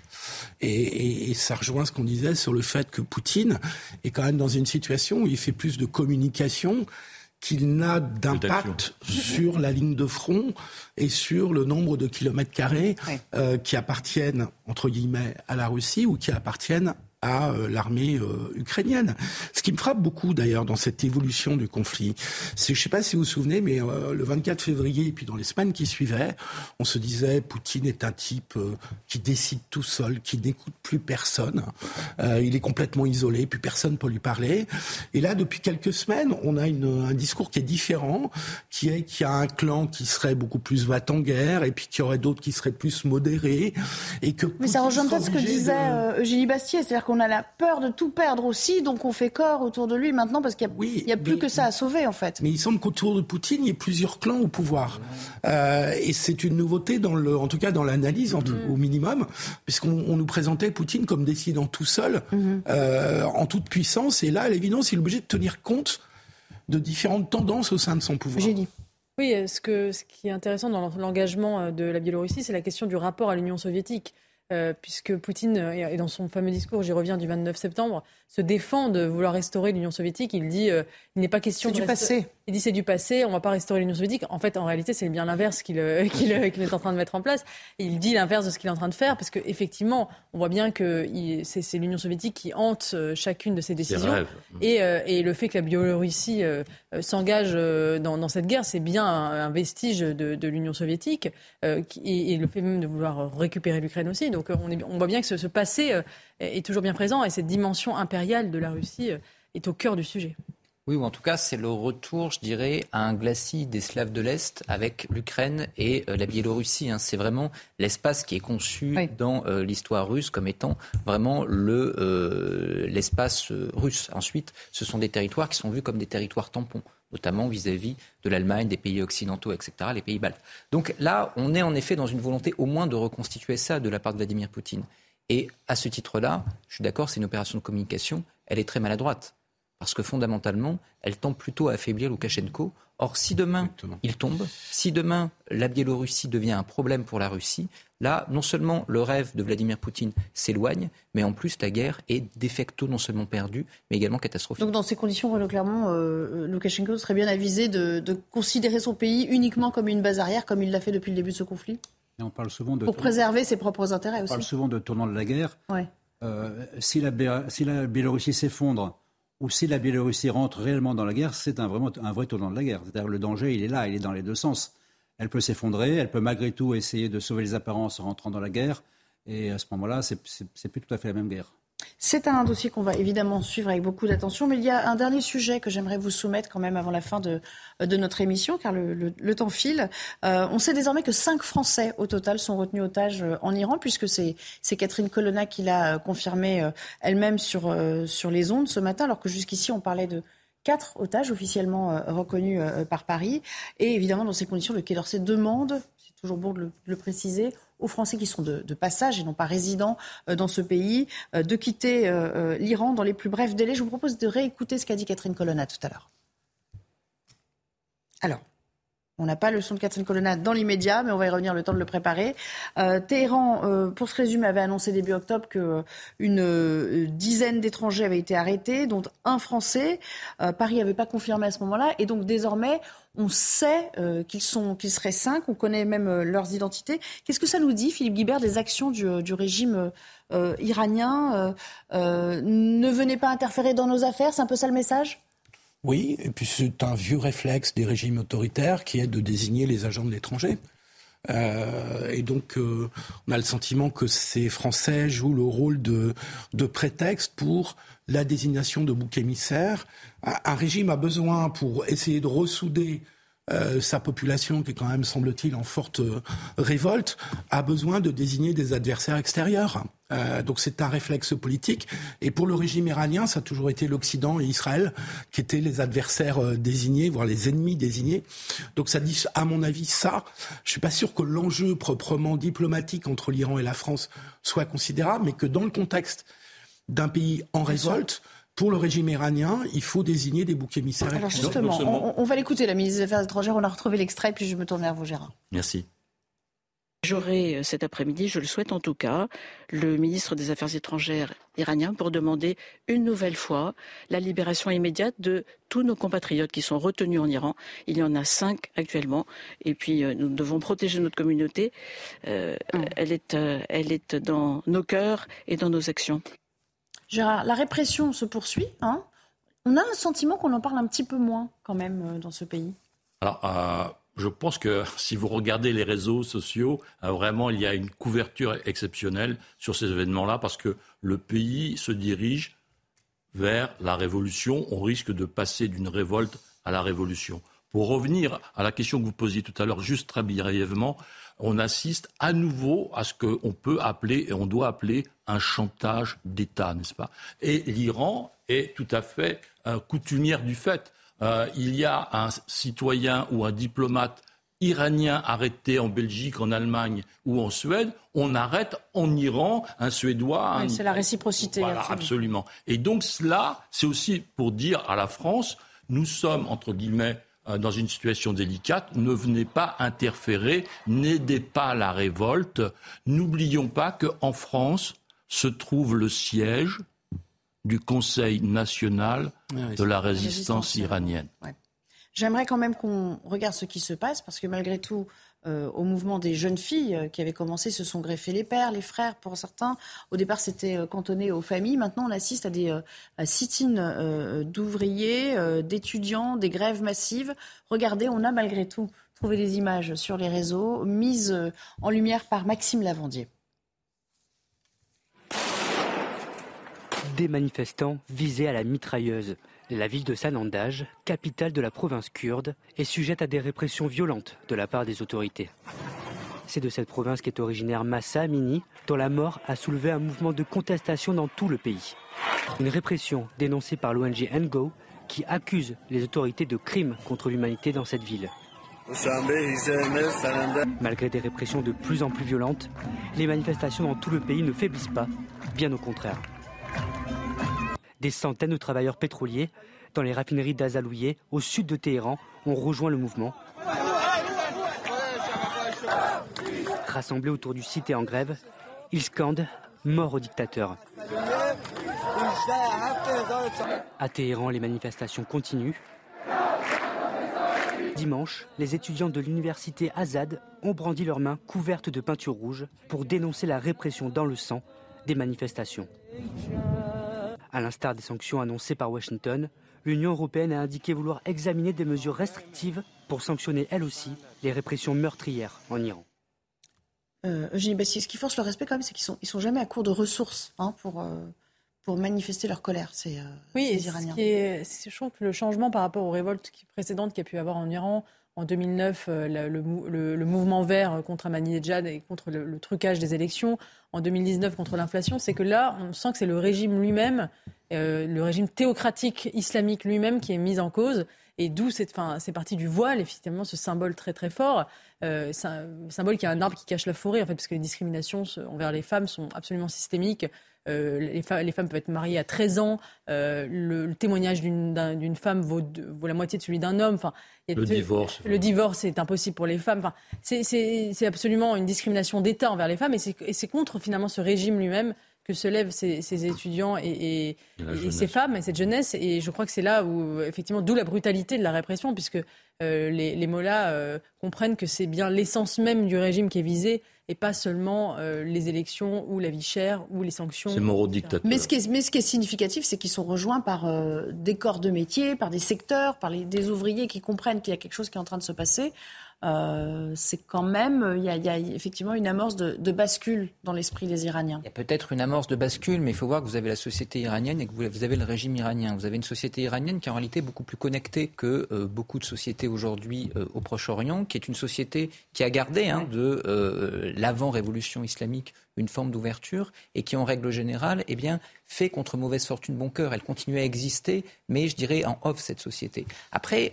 Et, ça rejoint ce qu'on disait sur le fait que Poutine est quand même dans une situation où il fait plus de communication qu'il n'a d'impact sur la ligne de front et sur le nombre de kilomètres carrés euh, qui appartiennent, entre guillemets, à la Russie ou qui appartiennent à euh, l'armée euh, ukrainienne. Ce qui me frappe beaucoup d'ailleurs dans cette évolution du conflit, c'est, je ne sais pas si vous vous souvenez, mais le 24 février et puis dans les semaines qui suivaient, on se disait Poutine est un type qui décide tout seul, qui n'écoute plus personne, il est complètement isolé, plus personne peut lui parler. Et là, depuis quelques semaines, on a une, un discours qui est différent, qui est qu'il y a un clan qui serait beaucoup plus va en guerre et puis qu'il y aurait d'autres qui seraient plus modérés et que mais ça rejoint peut-être ce que disait euh, Eugénie Bastier, c'est-à-dire qu'on a la peur de tout perdre aussi, donc on fait corps autour de lui maintenant parce qu'il n'y a, a, plus que ça à sauver en fait. Mais il semble qu'autour de Poutine, il y ait plusieurs clans au pouvoir. Euh, et c'est une nouveauté, dans le, en tout cas dans l'analyse mm. au minimum, puisqu'on nous présentait Poutine comme décidant tout seul, mm-hmm. euh, en toute puissance. Et là, à l'évidence, il est obligé de tenir compte de différentes tendances au sein de son pouvoir. Oui, ce, que, ce qui est intéressant dans l'engagement de la Biélorussie, c'est la question du rapport à l'Union soviétique. Euh, puisque Poutine, et dans son fameux discours, j'y reviens du 29 septembre, se défend de vouloir restaurer l'Union soviétique. Il dit euh, il n'est pas question de. du passé. Il dit c'est du passé, on ne va pas restaurer l'Union soviétique. En fait, en réalité, c'est bien l'inverse qu'il est en train de mettre en place. il dit l'inverse de ce qu'il est en train de faire, parce qu'effectivement, on voit bien que c'est l'Union soviétique qui hante euh, chacune de ses décisions. Et, euh, et, le fait que la Biélorussie s'engage dans, cette guerre, c'est bien un, vestige de, l'Union soviétique, et, le fait même de vouloir récupérer l'Ukraine aussi. Donc on, on, voit bien que ce, ce passé est toujours bien présent et cette dimension impériale de la Russie euh, est au cœur du sujet. Oui, ou en tout cas, c'est le retour, je dirais, à un glacis des Slaves de l'Est avec l'Ukraine et euh, la Biélorussie. Hein. C'est vraiment l'espace qui est conçu dans euh, l'histoire russe comme étant vraiment le, l'espace russe. Ensuite, ce sont des territoires qui sont vus comme des territoires tampons notamment vis-à-vis de l'Allemagne, des pays occidentaux, etc., les pays baltes. Donc là, on est en effet dans une volonté au moins de reconstituer ça de la part de Vladimir Poutine. Et à ce titre-là, je suis d'accord, c'est une opération de communication, elle est très maladroite. Parce que fondamentalement, elle tend plutôt à affaiblir Loukachenko. Or, si demain il tombe, si demain la Biélorussie devient un problème pour la Russie, là, non seulement le rêve de Vladimir Poutine s'éloigne, mais en plus la guerre est de facto non seulement perdue, mais également catastrophique. Donc, dans ces conditions, Renaud Clermont, euh, Loukachenko serait bien avisé de, de considérer son pays uniquement comme une base arrière, comme il l'a fait depuis le début de ce conflit? On parle souvent de Pour préserver ses propres intérêts aussi. On parle souvent de tournant de la guerre. Euh, si, la, si la Biélorussie s'effondre ou si la Biélorussie rentre réellement dans la guerre, c'est un, vraiment un vrai tournant de la guerre. C'est-à-dire le danger, il est là, il est dans les deux sens. Elle peut s'effondrer, elle peut malgré tout essayer de sauver les apparences en rentrant dans la guerre. Et à ce moment-là, c'est plus tout à fait la même guerre. C'est un dossier qu'on va évidemment suivre avec beaucoup d'attention, mais il y a un dernier sujet que j'aimerais vous soumettre quand même avant la fin de, notre émission, car le, temps file. Euh, on sait désormais que cinq Français au total sont retenus otages euh, en Iran, puisque c'est Catherine Colonna qui l'a euh, confirmé elle-même sur, sur les ondes ce matin, alors que jusqu'ici on parlait de quatre otages officiellement reconnus par Paris. Et évidemment, dans ces conditions, le Quai d'Orsay demande, toujours bon de le préciser, aux Français qui sont de, passage et non pas résidents euh, dans ce pays euh, de quitter euh, l'Iran dans les plus brefs délais. Je vous propose de réécouter ce qu'a dit Catherine Colonna tout à l'heure. Alors, on n'a pas le son de Catherine Colonna dans l'immédiat, mais on va y revenir le temps de le préparer. Téhéran, pour ce résumé, avait annoncé début octobre qu'une dizaine d'étrangers avaient été arrêtés, dont un Français. Paris n'avait pas confirmé à ce moment-là. Et donc désormais, on sait euh, qu'ils qu'ils seraient cinq. On connaît même euh, leurs identités. Qu'est-ce que ça nous dit, Philippe Guibert, des actions du, euh, régime iranien Ne venez pas interférer dans nos affaires? C'est un peu ça le message? Oui, et puis c'est un vieux réflexe des régimes autoritaires qui est de désigner les agents de l'étranger. et donc, on a le sentiment que ces Français jouent le rôle de, de prétexte pour la désignation de bouc émissaire. Un régime a besoin, pour essayer de ressouder euh, sa population, qui est quand même, semble-t-il, en forte euh, révolte, a besoin de désigner des adversaires extérieurs. Euh, donc c'est un réflexe politique. Et pour le régime iranien, ça a toujours été l'Occident et Israël qui étaient les adversaires désignés, voire les ennemis désignés. Donc ça dit, à mon avis, ça. Je suis pas sûr que l'enjeu proprement diplomatique entre l'Iran et la France soit considérable, mais que dans le contexte d'un pays en révolte, pour le régime iranien, il faut désigner des boucs émissaires. Alors justement, on, va l'écouter, la ministre des Affaires étrangères. On a retrouvé l'extrait, puis je me tourne vers vous, Gérard. Merci. J'aurai euh, cet après-midi, je le souhaite en tout cas, le ministre des Affaires étrangères iranien pour demander une nouvelle fois la libération immédiate de tous nos compatriotes qui sont retenus en Iran. Il y en a cinq actuellement. Et puis, euh, nous devons protéger notre communauté. Euh, mm. elle, est, elle est dans nos cœurs et dans nos actions. Gérard, la répression se poursuit. Hein on a un sentiment qu'on en parle un petit peu moins quand même euh, dans ce pays. Alors, euh, je pense que si vous regardez les réseaux sociaux, euh, vraiment, il y a une couverture exceptionnelle sur ces événements-là parce que le pays se dirige vers la révolution. On risque de passer d'une révolte à la révolution. Pour revenir à la question que vous posiez tout à l'heure, juste très brièvement, on assiste à nouveau à ce qu'on peut appeler et on doit appeler un chantage d'État, n'est-ce pas? Et l'Iran est tout à fait coutumière du fait. Euh, il y a un citoyen ou un diplomate iranien arrêté en Belgique, en Allemagne ou en Suède, on arrête en Iran un Suédois. c'est la réciprocité. Voilà, absolument. Et donc cela, c'est aussi pour dire à la France, nous sommes, entre guillemets, euh, dans une situation délicate, ne venez pas interférer, n'aidez pas la révolte. N'oublions pas qu'en France se trouve le siège du Conseil national de la résistance, iranienne. J'aimerais quand même qu'on regarde ce qui se passe, parce que malgré tout, euh, au mouvement des jeunes filles euh, qui avaient commencé, se sont greffés les pères, les frères pour certains. Au départ, c'était euh, cantonné aux familles. Maintenant, on assiste à des sit-ins d'ouvriers, d'étudiants, des grèves massives. Regardez, on a malgré tout trouvé des images sur les réseaux, mises en lumière par Maxime Lavandier. des manifestants visés à la mitrailleuse. La ville de Sanandaj, capitale de la province kurde, est sujette à des répressions violentes de la part des autorités. C'est de cette province qu'est originaire Massa Amini, dont la mort a soulevé un mouvement de contestation dans tout le pays. Une répression dénoncée par l'ONG NGO, qui accuse les autorités de crimes contre l'humanité dans cette ville. Malgré des répressions de plus en plus violentes, les manifestations dans tout le pays ne faiblissent pas, bien au contraire. Des centaines de travailleurs pétroliers dans les raffineries d'Azalouye, au sud de Téhéran, ont rejoint le mouvement. Rassemblés autour du site et en grève, ils scandent Mort au dictateur. À Téhéran, les manifestations continuent. Dimanche, les étudiants de l'université Azad ont brandi leurs mains couvertes de peinture rouge pour dénoncer la répression dans le sang des manifestations. À l'instar des sanctions annoncées par Washington, l'Union européenne a indiqué vouloir examiner des mesures restrictives pour sanctionner elle aussi les répressions meurtrières en Iran. Euh, Eugénie ce qui force le respect quand même, c'est qu'ils sont, ils sont jamais à court de ressources hein, pour, euh, pour manifester leur colère, ces, euh, oui, Iraniens. je trouve que le changement par rapport aux révoltes précédentes qu'il y a pu y avoir en Iran, en 2009, euh, le, mouvement vert contre Ahmadinejad et contre le, trucage des élections. En 2019, contre l'inflation. C'est que là, on sent que c'est le régime lui-même, euh, le régime théocratique islamique lui-même qui est mis en cause. Et d'où c'est parti du voile, effectivement, ce symbole très très fort. Euh, symbole qui a un arbre qui cache la forêt, en fait, parce que les discriminations envers les femmes sont absolument systémiques. Euh, les, femmes peuvent être mariées à 13 ans. Euh, le, témoignage d'une femme vaut, la moitié de celui d'un homme. Enfin, le divorce. Le divorce est impossible pour les femmes. Enfin, c'est absolument une discrimination d'État envers les femmes et c'est contre finalement ce régime lui-même que se lèvent ces, étudiants et, ces femmes et cette jeunesse. Et je crois que c'est là où, effectivement, d'où la brutalité de la répression, puisque euh, les, les mollahs comprennent que c'est bien l'essence même du régime qui est visée et pas seulement euh, les élections ou la vie chère ou les sanctions. C'est moraux dictateur. Mais ce qui est, mais ce qui est significatif, c'est qu'ils sont rejoints par euh, des corps de métier, par des secteurs, par les, des ouvriers qui comprennent qu'il y a quelque chose qui est en train de se passer. Euh, c'est quand même, il y, a, effectivement une amorce de, bascule dans l'esprit des Iraniens. Il y a peut-être une amorce de bascule, mais il faut voir que vous avez la société iranienne et que vous avez le régime iranien. Vous avez une société iranienne qui est en réalité beaucoup plus connectée que euh, beaucoup de sociétés aujourd'hui euh, au Proche-Orient, qui est une société qui a gardé hein, de l'avant-révolution islamique une forme d'ouverture et qui, en règle générale, eh bien, fait contre mauvaise fortune bon cœur. Elle continue à exister, mais je dirais en off cette société. Après,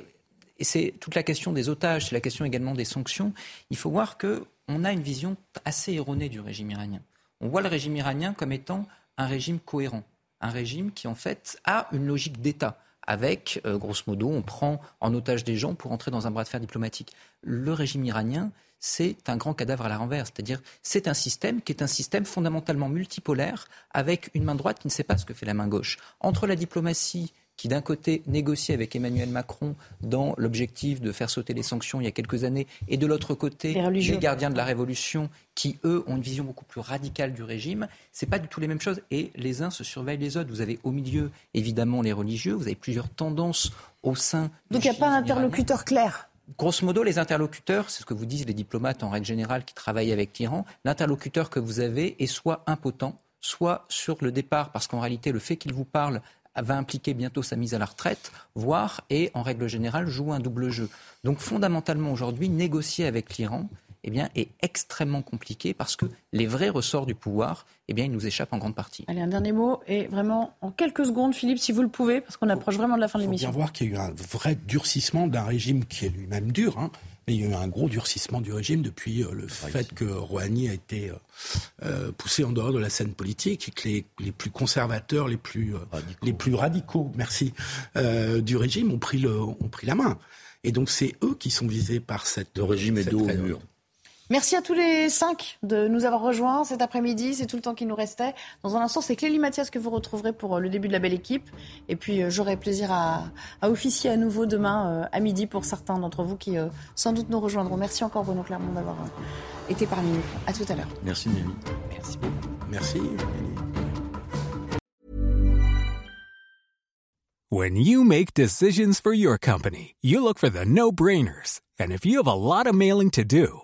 et c'est toute la question des otages, c'est la question également des sanctions. Il faut voir qu'on a une vision assez erronée du régime iranien. On voit le régime iranien comme étant un régime cohérent, un régime qui en fait a une logique d'État avec, euh, grosso modo, on prend en otage des gens pour entrer dans un bras de fer diplomatique. Le régime iranien, c'est un grand cadavre à la renverse. C'est-à-dire, c'est un système qui est un système fondamentalement multipolaire, avec une main droite qui ne sait pas ce que fait la main gauche. Entre la diplomatie qui d'un côté négocie avec Emmanuel Macron dans l'objectif de faire sauter les sanctions il y a quelques années, et de l'autre côté les, gardiens de la révolution qui eux ont une vision beaucoup plus radicale du régime, c'est pas du tout les mêmes choses. Et les uns se surveillent les autres. Vous avez au milieu évidemment les religieux, vous avez plusieurs tendances au sein. Donc il n'y a pas d'interlocuteur clair. Grosso modo, les interlocuteurs, c'est ce que vous disent les diplomates en règle générale qui travaillent avec l'Iran, l'interlocuteur que vous avez est soit impotent, soit sur le départ, parce qu'en réalité, le fait qu'il vous parle va impliquer bientôt sa mise à la retraite, voire, et en règle générale, joue un double jeu. Donc fondamentalement, aujourd'hui, négocier avec l'Iran, eh bien, est extrêmement compliqué parce que les vrais ressorts du pouvoir, eh bien, ils nous échappent en grande partie. Allez, un dernier mot, et vraiment en quelques secondes, Philippe, si vous le pouvez, parce qu'on approche vraiment de la fin de l'émission. Il faut bien voir qu'il y a eu un vrai durcissement d'un régime qui est lui-même dur. Hein. Il y a eu un gros durcissement du régime depuis euh, le fait que Rouhani a été euh, euh, poussé en dehors de la scène politique et que les, les plus conservateurs, les plus, radicaux. les plus radicaux, merci, du régime ont pris, le, ont pris la main. Et donc c'est eux qui sont visés par cette... Le régime est dos au mur. Merci à tous les cinq de nous avoir rejoints cet après-midi. C'est tout le temps qui nous restait. Dans un instant, c'est Clélie Mathias que vous retrouverez pour euh, le début de la belle équipe. Et puis, euh, j'aurai plaisir à, officier à nouveau demain euh, à midi pour certains d'entre vous qui sans doute nous rejoindront. Merci encore, Bruno Clermont, d'avoir été parmi nous. À tout à l'heure. Merci, Nelly. Merci beaucoup. Merci, When you make decisions for your company, you look for the no-brainers. And if you have a lot of mailing to do,